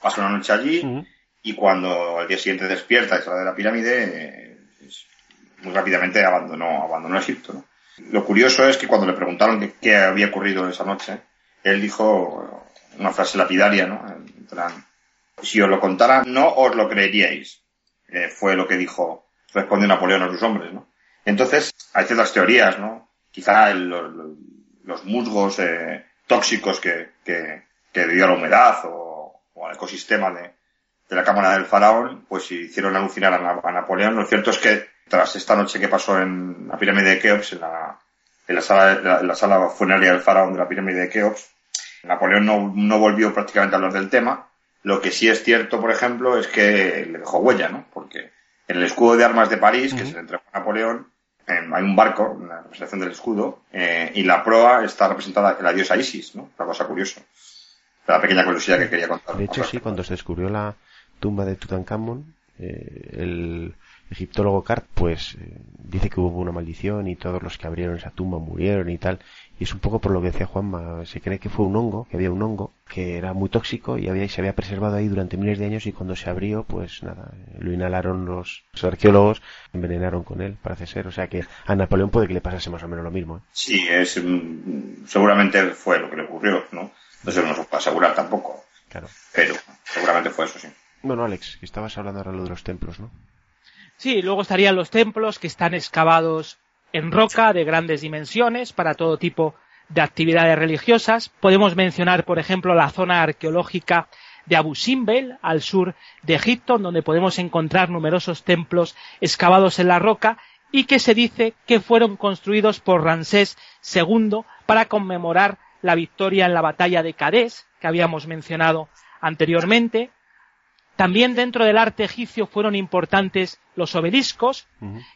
Pasa una noche allí y cuando al día siguiente despierta y sale de la pirámide, eh, muy rápidamente abandonó, abandonó Egipto. ¿no? Lo curioso es que cuando le preguntaron qué, había ocurrido esa noche, él dijo una frase lapidaria, ¿no? Si os lo contara, no os lo creeríais. Eh, fue lo que dijo, respondió Napoleón a sus hombres, ¿no? Entonces, hay ciertas teorías, ¿no? Quizá los musgos eh, tóxicos que, que, que dio la humedad o, o al ecosistema de, de, la cámara del faraón, pues hicieron alucinar a, Napoleón. Lo cierto es que tras esta noche que pasó en la pirámide de Keops, en la, en la sala, la, sala funeraria del faraón de la pirámide de Keops, Napoleón no, no volvió prácticamente a hablar del tema. Lo que sí es cierto, por ejemplo, es que le dejó huella, ¿no? Porque en el escudo de armas de París, que se le entregó a Napoleón, hay un barco, una representación del escudo, eh, y la proa está representada en la diosa Isis, ¿no? Una cosa curiosa. La pequeña curiosidad que quería contar. De hecho, sí, cuando se descubrió la tumba de Tutankamón, eh, el, egiptólogo Cart pues eh, dice que hubo una maldición y todos los que abrieron esa tumba murieron y tal. Y es un poco por lo que decía Juanma, se cree que fue un hongo, que había un hongo que era muy tóxico y había, se había preservado ahí durante miles de años y cuando se abrió, pues nada, lo inhalaron los, arqueólogos, envenenaron con él, parece ser. O sea que a Napoleón puede que le pasase más o menos lo mismo. ¿eh? Sí, es, mm, seguramente fue lo que le ocurrió, ¿no? No se nos puede asegurar tampoco. Claro. Pero seguramente fue eso, sí. Bueno, Alex, estabas hablando ahora de los templos, ¿no? Sí, luego estarían los templos que están excavados en roca de grandes dimensiones para todo tipo de actividades religiosas. Podemos mencionar, por ejemplo, la zona arqueológica de Abu Simbel, al sur de Egipto, donde podemos encontrar numerosos templos excavados en la roca y que se dice que fueron construidos por Ramsés II para conmemorar la victoria en la batalla de Cadés, que habíamos mencionado anteriormente, también dentro del arte egipcio fueron importantes los obeliscos,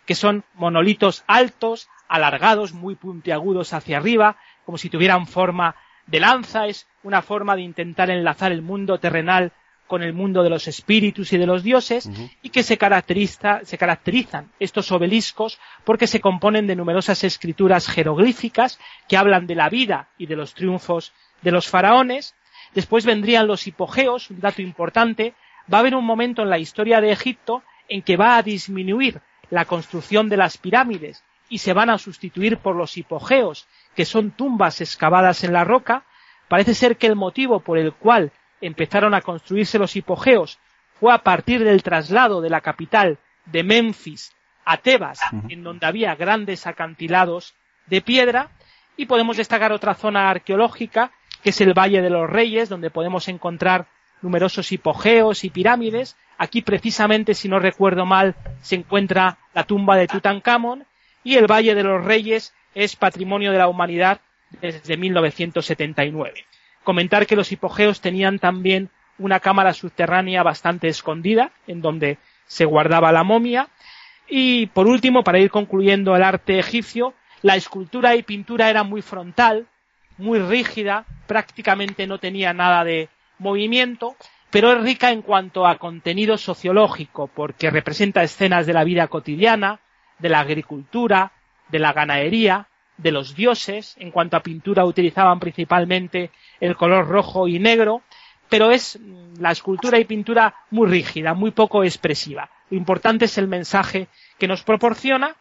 que son monolitos altos, alargados, muy puntiagudos hacia arriba, como si tuvieran forma de lanza. Es una forma de intentar enlazar el mundo terrenal con el mundo de los espíritus y de los dioses, y que se, caracteriza, se caracterizan estos obeliscos porque se componen de numerosas escrituras jeroglíficas que hablan de la vida y de los triunfos de los faraones. Después vendrían los hipogeos, un dato importante, va a haber un momento en la historia de Egipto en que va a disminuir la construcción de las pirámides y se van a sustituir por los hipogeos, que son tumbas excavadas en la roca, parece ser que el motivo por el cual empezaron a construirse los hipogeos fue a partir del traslado de la capital de Memphis a Tebas, en donde había grandes acantilados de piedra, y podemos destacar otra zona arqueológica, que es el Valle de los Reyes, donde podemos encontrar numerosos hipogeos y pirámides. Aquí precisamente, si no recuerdo mal, se encuentra la tumba de Tutankamón y el Valle de los Reyes es patrimonio de la humanidad desde 1979. Comentar que los hipogeos tenían también una cámara subterránea bastante escondida en donde se guardaba la momia. Y por último, para ir concluyendo el arte egipcio, la escultura y pintura era muy frontal, muy rígida, prácticamente no tenía nada de movimiento, pero es rica en cuanto a contenido sociológico, porque representa escenas de la vida cotidiana, de la agricultura, de la ganadería, de los dioses, en cuanto a pintura utilizaban principalmente el color rojo y negro, pero es mm, la escultura y pintura muy rígida, muy poco expresiva. Lo importante es el mensaje que nos proporciona,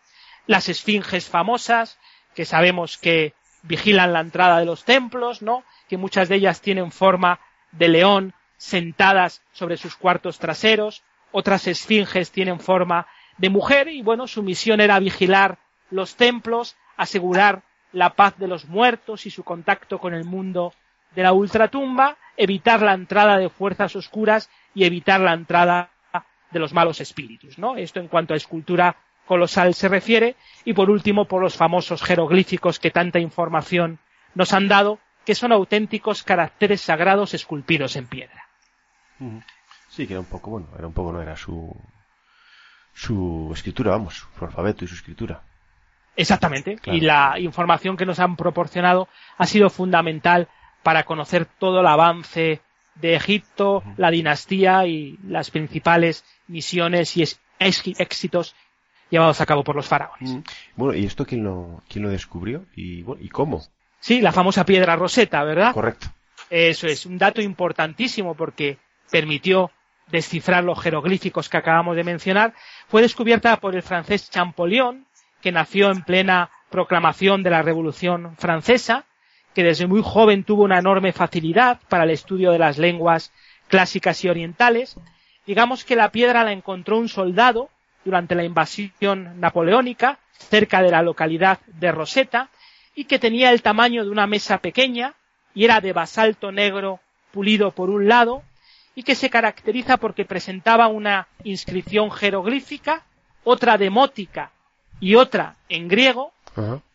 las esfinges famosas, que sabemos que vigilan la entrada de los templos, ¿no? Que muchas de ellas tienen forma de león sentadas sobre sus cuartos traseros, otras esfinges tienen forma de mujer y bueno, su misión era vigilar los templos, asegurar la paz de los muertos y su contacto con el mundo de la ultratumba, evitar la entrada de fuerzas oscuras y evitar la entrada de los malos espíritus, ¿no? Esto en cuanto a escultura colosal se refiere y por último por los famosos jeroglíficos que tanta información nos han dado, que son auténticos caracteres sagrados esculpidos en piedra. Sí, que era un poco, bueno, era un poco, no era su, su escritura, vamos, su alfabeto y su escritura. Exactamente. Y la información que nos han proporcionado ha sido fundamental para conocer todo el avance de Egipto, la dinastía y las principales misiones y éxitos llevados a cabo por los faraones. Bueno, ¿y esto quién lo, quién lo descubrió? ¿Y, ¿Y cómo? Sí, la famosa piedra roseta, ¿verdad? Correcto. Eso es un dato importantísimo porque permitió descifrar los jeroglíficos que acabamos de mencionar. Fue descubierta por el francés Champollion que nació en plena proclamación de la Revolución Francesa, que desde muy joven tuvo una enorme facilidad para el estudio de las lenguas clásicas y orientales. Digamos que la piedra la encontró un soldado durante la invasión napoleónica cerca de la localidad de Rosetta y que tenía el tamaño de una mesa pequeña y era de basalto negro pulido por un lado y que se caracteriza porque presentaba una inscripción jeroglífica, otra demótica y otra en griego,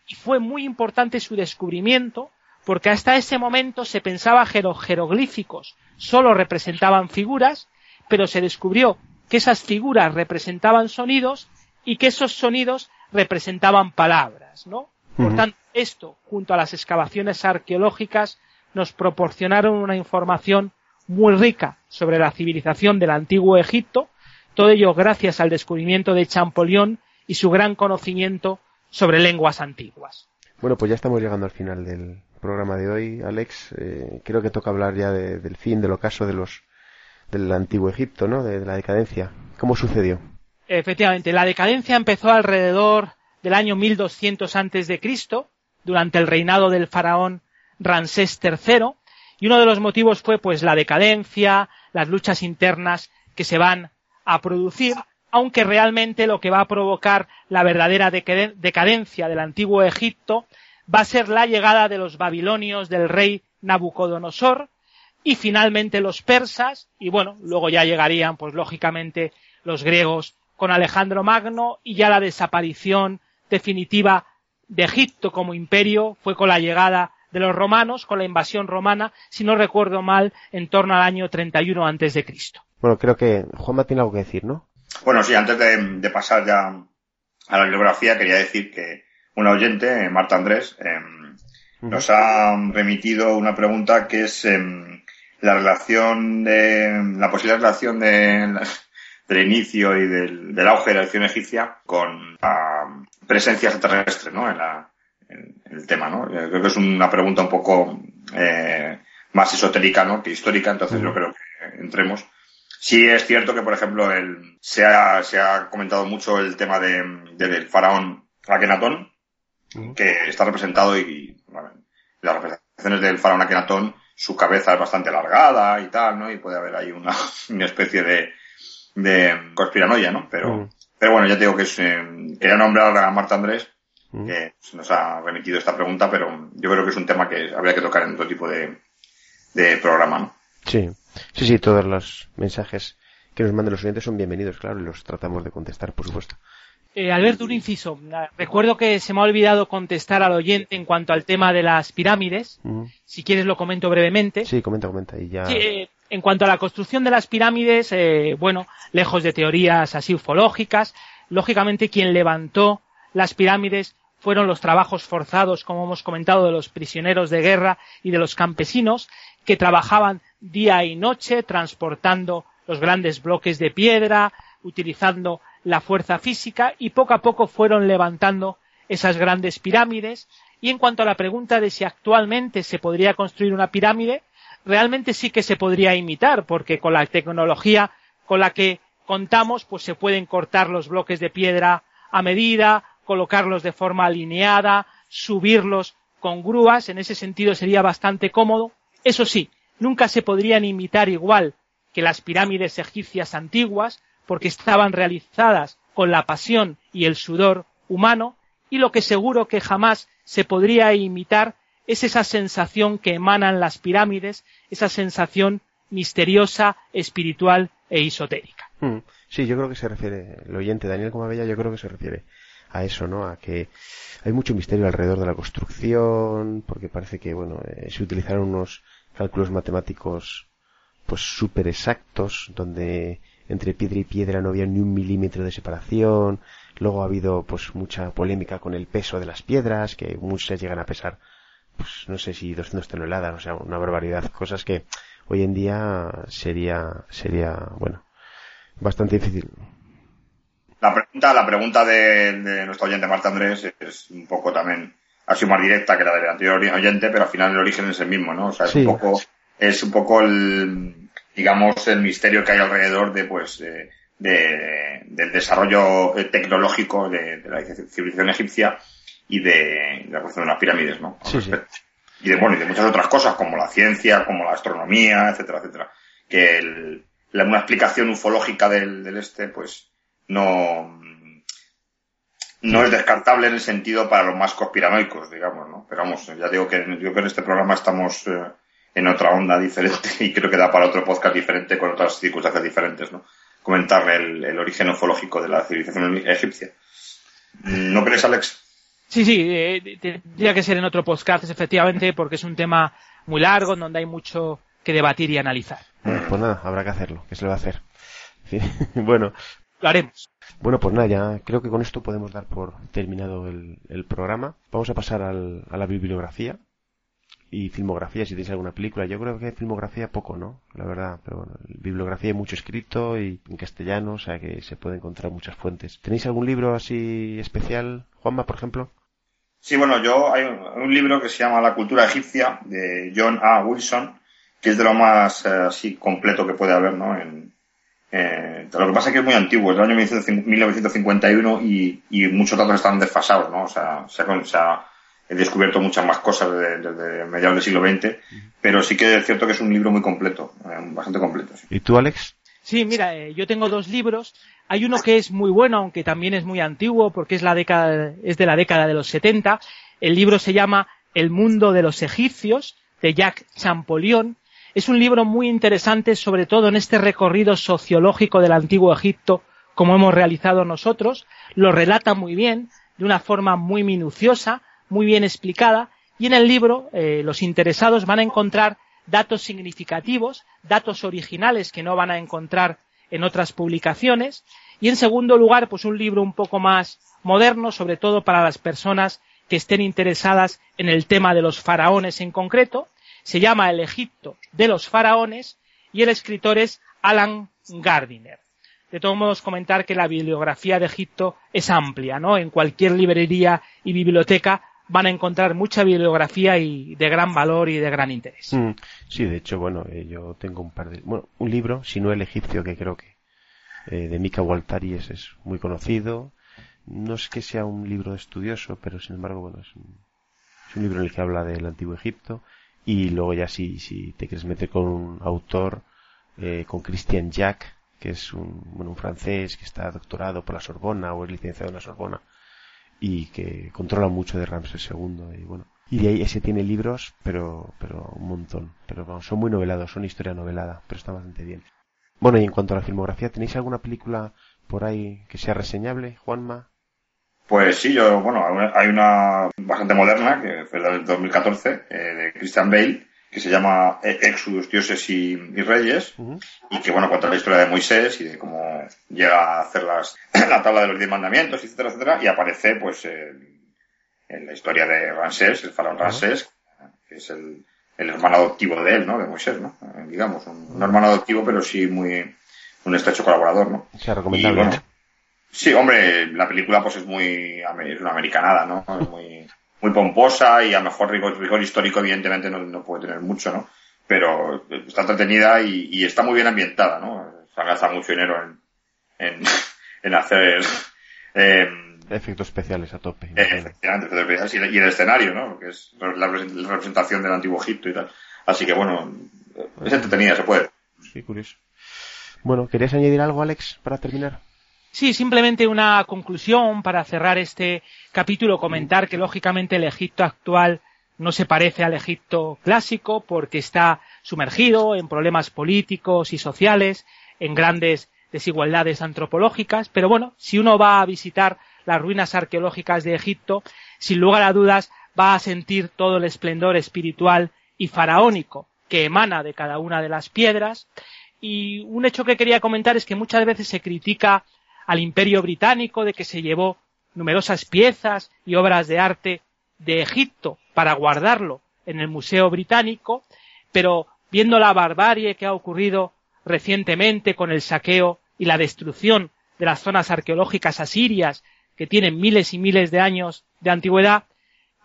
y fue muy importante su descubrimiento porque hasta ese momento se pensaba que los jeroglíficos solo representaban figuras, pero se descubrió que esas figuras representaban sonidos y que esos sonidos representaban palabras, ¿no? Por tanto, esto, junto a las excavaciones arqueológicas, nos proporcionaron una información muy rica sobre la civilización del antiguo Egipto, todo ello gracias al descubrimiento de Champollion y su gran conocimiento sobre lenguas antiguas. Bueno, pues ya estamos llegando al final del programa de hoy, Alex. Eh, creo que toca hablar ya del fin, del ocaso de los del antiguo Egipto, ¿no? De, la decadencia. ¿Cómo sucedió? Efectivamente, la decadencia empezó alrededor del año 1200 antes de Cristo, durante el reinado del faraón Ramsés III, y uno de los motivos fue pues la decadencia, las luchas internas que se van a producir, aunque realmente lo que va a provocar la verdadera decadencia del antiguo Egipto va a ser la llegada de los babilonios del rey Nabucodonosor y finalmente los persas y bueno, luego ya llegarían pues lógicamente los griegos con Alejandro Magno y ya la desaparición definitiva de Egipto como imperio fue con la llegada de los romanos, con la invasión romana, si no recuerdo mal, en torno al año 31 antes de Cristo. Bueno, creo que Juanma tiene algo que decir, ¿no? Bueno, sí, antes de, pasar ya a la bibliografía, quería decir que una oyente, Marta Andrés, em, nos ha remitido una pregunta que es em, la relación de, la posible relación de, del inicio y del, auge de la acción egipcia con la presencia extraterrestre, ¿no? En, la, en, el tema, ¿no? Creo que es una pregunta un poco eh, más esotérica, ¿no? Que histórica, entonces yo creo que entremos. Sí es cierto que, por ejemplo, el, se, ha, se ha comentado mucho el tema de, del faraón Akenatón, que está representado y, las representaciones del faraón Akenatón, su cabeza es bastante alargada y tal, ¿no? Y puede haber ahí una, una especie de, de conspiranoia, ¿no? Pero, pero bueno, ya te digo que es, eh, quería nombrar a Marta Andrés, que nos ha remitido esta pregunta, pero yo creo que es un tema que habría que tocar en otro tipo de, de programa, ¿no? Sí. Sí, sí, todos los mensajes que nos manden los oyentes son bienvenidos, claro, y los tratamos de contestar, por supuesto. Eh, Alberto, un inciso. Recuerdo que se me ha olvidado contestar al oyente en cuanto al tema de las pirámides. Si quieres lo comento brevemente. Sí, comenta, comenta. Y ya... Eh, en cuanto a la construcción de las pirámides, eh, bueno, lejos de teorías así ufológicas, lógicamente quien levantó las pirámides fueron los trabajos forzados, como hemos comentado, de los prisioneros de guerra y de los campesinos, que trabajaban día y noche transportando los grandes bloques de piedra, utilizando la fuerza física y poco a poco fueron levantando esas grandes pirámides. Y en cuanto a la pregunta de si actualmente se podría construir una pirámide, realmente sí que se podría imitar, porque con la tecnología con la que contamos, pues se pueden cortar los bloques de piedra a medida, colocarlos de forma alineada, subirlos con grúas, en ese sentido sería bastante cómodo. Eso sí, nunca se podrían imitar igual que las pirámides egipcias antiguas, porque estaban realizadas con la pasión y el sudor humano, y lo que seguro que jamás se podría imitar es esa sensación que emanan las pirámides, esa sensación misteriosa, espiritual e esotérica. Hmm. Sí, yo creo que se refiere, el oyente Daniel Comabella, yo creo que se refiere a eso, ¿no? A que hay mucho misterio alrededor de la construcción, porque parece que, bueno, eh, se utilizaron unos cálculos matemáticos pues súper exactos, donde entre piedra y piedra no había ni un milímetro de separación. Luego ha habido pues mucha polémica con el peso de las piedras, que muchas llegan a pesar, pues no sé si 200 toneladas, o sea, una barbaridad, cosas que hoy en día sería, sería, bueno, bastante difícil. La pregunta, la pregunta de, nuestro oyente Marta Andrés es un poco también, ha sido más directa que la del anterior oyente, pero al final el origen es el mismo, ¿no? O sea, es un poco, es un poco el, digamos, el misterio que hay alrededor de, pues, de, del desarrollo tecnológico de, la civilización egipcia y de, la cuestión de las pirámides, ¿no? Y de, bueno, y de muchas otras cosas, como la ciencia, como la astronomía, etcétera, etcétera. Que el, la, una explicación ufológica del, del este, pues, no, no es descartable en el sentido para los más conspiranoicos, digamos, ¿no? Pero vamos, ya digo que, digo que en este programa estamos eh, en otra onda diferente y creo que da para otro podcast diferente con otras circunstancias diferentes, ¿no? Comentar el, el origen ufológico de la civilización egipcia. ¿No crees, Alex? Sí, sí, eh, tendría que ser en otro podcast, efectivamente, porque es un tema muy largo, donde hay mucho que debatir y analizar. pues nada, habrá que hacerlo, que se le va a hacer. bueno, lo haremos. Bueno, pues nada, ya creo que con esto podemos dar por terminado el, el programa. Vamos a pasar al, a la bibliografía y filmografía, si tenéis alguna película. Yo creo que filmografía poco, ¿no? La verdad, pero bueno, bibliografía hay mucho escrito y en castellano, o sea que se puede encontrar muchas fuentes. ¿Tenéis algún libro así especial, Juanma, por ejemplo? Sí, bueno, yo hay un, libro que se llama La cultura egipcia de John A. Wilson, que es de lo más eh, así completo que puede haber, ¿no? En, eh, lo que pasa es que es muy antiguo, es del año 1951 y, y muchos datos están desfasados, ¿no? O sea, se ha, he descubierto muchas más cosas desde, mediados del siglo XX, pero sí que es cierto que es un libro muy completo, eh, bastante completo. ¿Y tú, Alex? Sí, mira, eh, yo tengo dos libros. Hay uno que es muy bueno, aunque también es muy antiguo, porque es la década, es de la década de los 70. El libro se llama El mundo de los egipcios, de Jacques Champollion. Es un libro muy interesante, sobre todo en este recorrido sociológico del antiguo Egipto, como hemos realizado nosotros. Lo relata muy bien, de una forma muy minuciosa, muy bien explicada y en el libro eh, los interesados van a encontrar datos significativos, datos originales que no van a encontrar en otras publicaciones y en segundo lugar pues un libro un poco más moderno sobre todo para las personas que estén interesadas en el tema de los faraones en concreto se llama El Egipto de los faraones y el escritor es Alan Gardiner. De todos modos, comentar que la bibliografía de Egipto es amplia, ¿no? En cualquier librería y biblioteca van a encontrar mucha bibliografía y de gran valor y de gran interés. Mm, sí, de hecho, bueno, eh, yo tengo un par de, bueno, un libro, si no el egipcio, que creo que eh, de Mika Waltari es, muy conocido. No es que sea un libro estudioso, pero sin embargo, bueno, es un, libro en el que habla del antiguo Egipto. Y luego ya si, si te quieres meter con un autor, eh, con Christian Jacques, que es un, un francés que está doctorado por la Sorbona o es licenciado en la Sorbona, y que controla mucho de Ramses II y bueno. Y de ahí ese tiene libros pero pero un montón. Pero vamos, son muy novelados son historia novelada pero está bastante bien. Bueno y en cuanto a la filmografía tenéis alguna película por ahí que sea reseñable Juanma pues sí yo bueno hay una bastante moderna que fue la del 2014 eh, de Christian Bale que se llama Exodus, Dioses y, Reyes, y que, bueno, cuenta la historia de Moisés y de cómo llega a hacer las, la tabla de los diez mandamientos, etcétera, etcétera, y aparece, pues, en la historia de Ramsés, el faraón Ramsés, que es el, el, hermano adoptivo de él, ¿no? De Moisés, ¿no? Eh, digamos, un, hermano adoptivo, pero sí muy, un estrecho colaborador, ¿no? Se recomendable. Bueno, sí, hombre, la película, pues, es muy, es una americanada, ¿no? Es muy, muy pomposa y a lo mejor rigor, rigor histórico evidentemente no, no, puede tener mucho, ¿no? Pero está entretenida y, y está muy bien ambientada, ¿no? Se ha gastado mucho dinero en, en, en hacer eh, efectos especiales a tope. Eh, efectivamente, efectos especiales y, el escenario, ¿no? Que es la, representación del antiguo Egipto y tal. Así que bueno, es entretenida, se puede. Sí, curioso. Bueno, ¿querías añadir algo, Alex, para terminar? Sí, simplemente una conclusión para cerrar este capítulo, comentar que lógicamente el Egipto actual no se parece al Egipto clásico porque está sumergido en problemas políticos y sociales, en grandes desigualdades antropológicas, pero bueno, si uno va a visitar las ruinas arqueológicas de Egipto, sin lugar a dudas va a sentir todo el esplendor espiritual y faraónico que emana de cada una de las piedras. Y un hecho que quería comentar es que muchas veces se critica al imperio británico de que se llevó numerosas piezas y obras de arte de Egipto para guardarlo en el Museo Británico, pero viendo la barbarie que ha ocurrido recientemente con el saqueo y la destrucción de las zonas arqueológicas asirias que tienen miles y miles de años de antigüedad,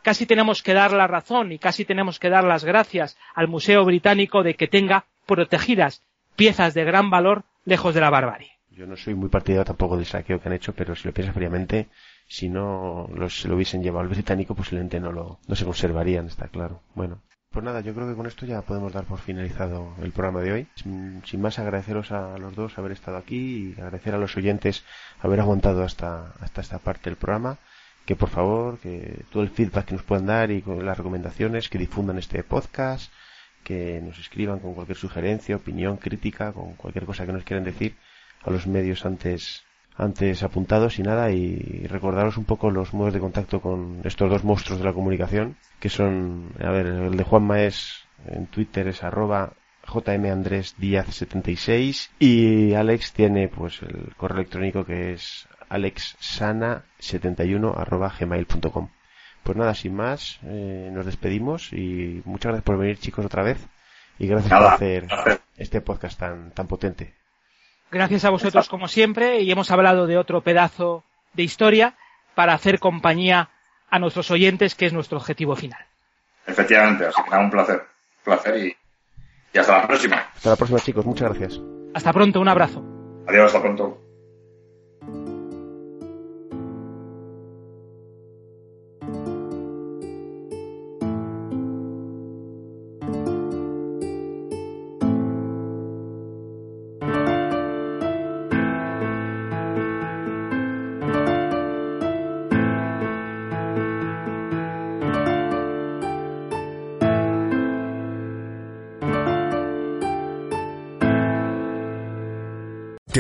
casi tenemos que dar la razón y casi tenemos que dar las gracias al Museo Británico de que tenga protegidas piezas de gran valor lejos de la barbarie. Yo no soy muy partidario tampoco del saqueo que han hecho, pero si lo piensas fríamente, si no los, lo hubiesen llevado al británico, posiblemente no lo, no se conservarían, está claro. Bueno. Pues nada, yo creo que con esto ya podemos dar por finalizado el programa de hoy. Sin, sin, más agradeceros a los dos haber estado aquí y agradecer a los oyentes haber aguantado hasta, hasta esta parte del programa. Que por favor, que todo el feedback que nos puedan dar y con las recomendaciones, que difundan este podcast, que nos escriban con cualquier sugerencia, opinión, crítica, con cualquier cosa que nos quieran decir a los medios antes antes apuntados y nada y recordaros un poco los modos de contacto con estos dos monstruos de la comunicación que son a ver el de Juanma es en Twitter es arroba jmandresdiaz76 y Alex tiene pues el correo electrónico que es alexsana71 arroba gmail.com pues nada sin más eh, nos despedimos y muchas gracias por venir chicos otra vez y gracias por hacer este podcast tan tan potente Gracias a vosotros como siempre y hemos hablado de otro pedazo de historia para hacer compañía a nuestros oyentes que es nuestro objetivo final. Efectivamente, así que nada, un placer. Un placer y, y hasta la próxima. Hasta la próxima chicos, muchas gracias. Hasta pronto, un abrazo. Adiós, hasta pronto.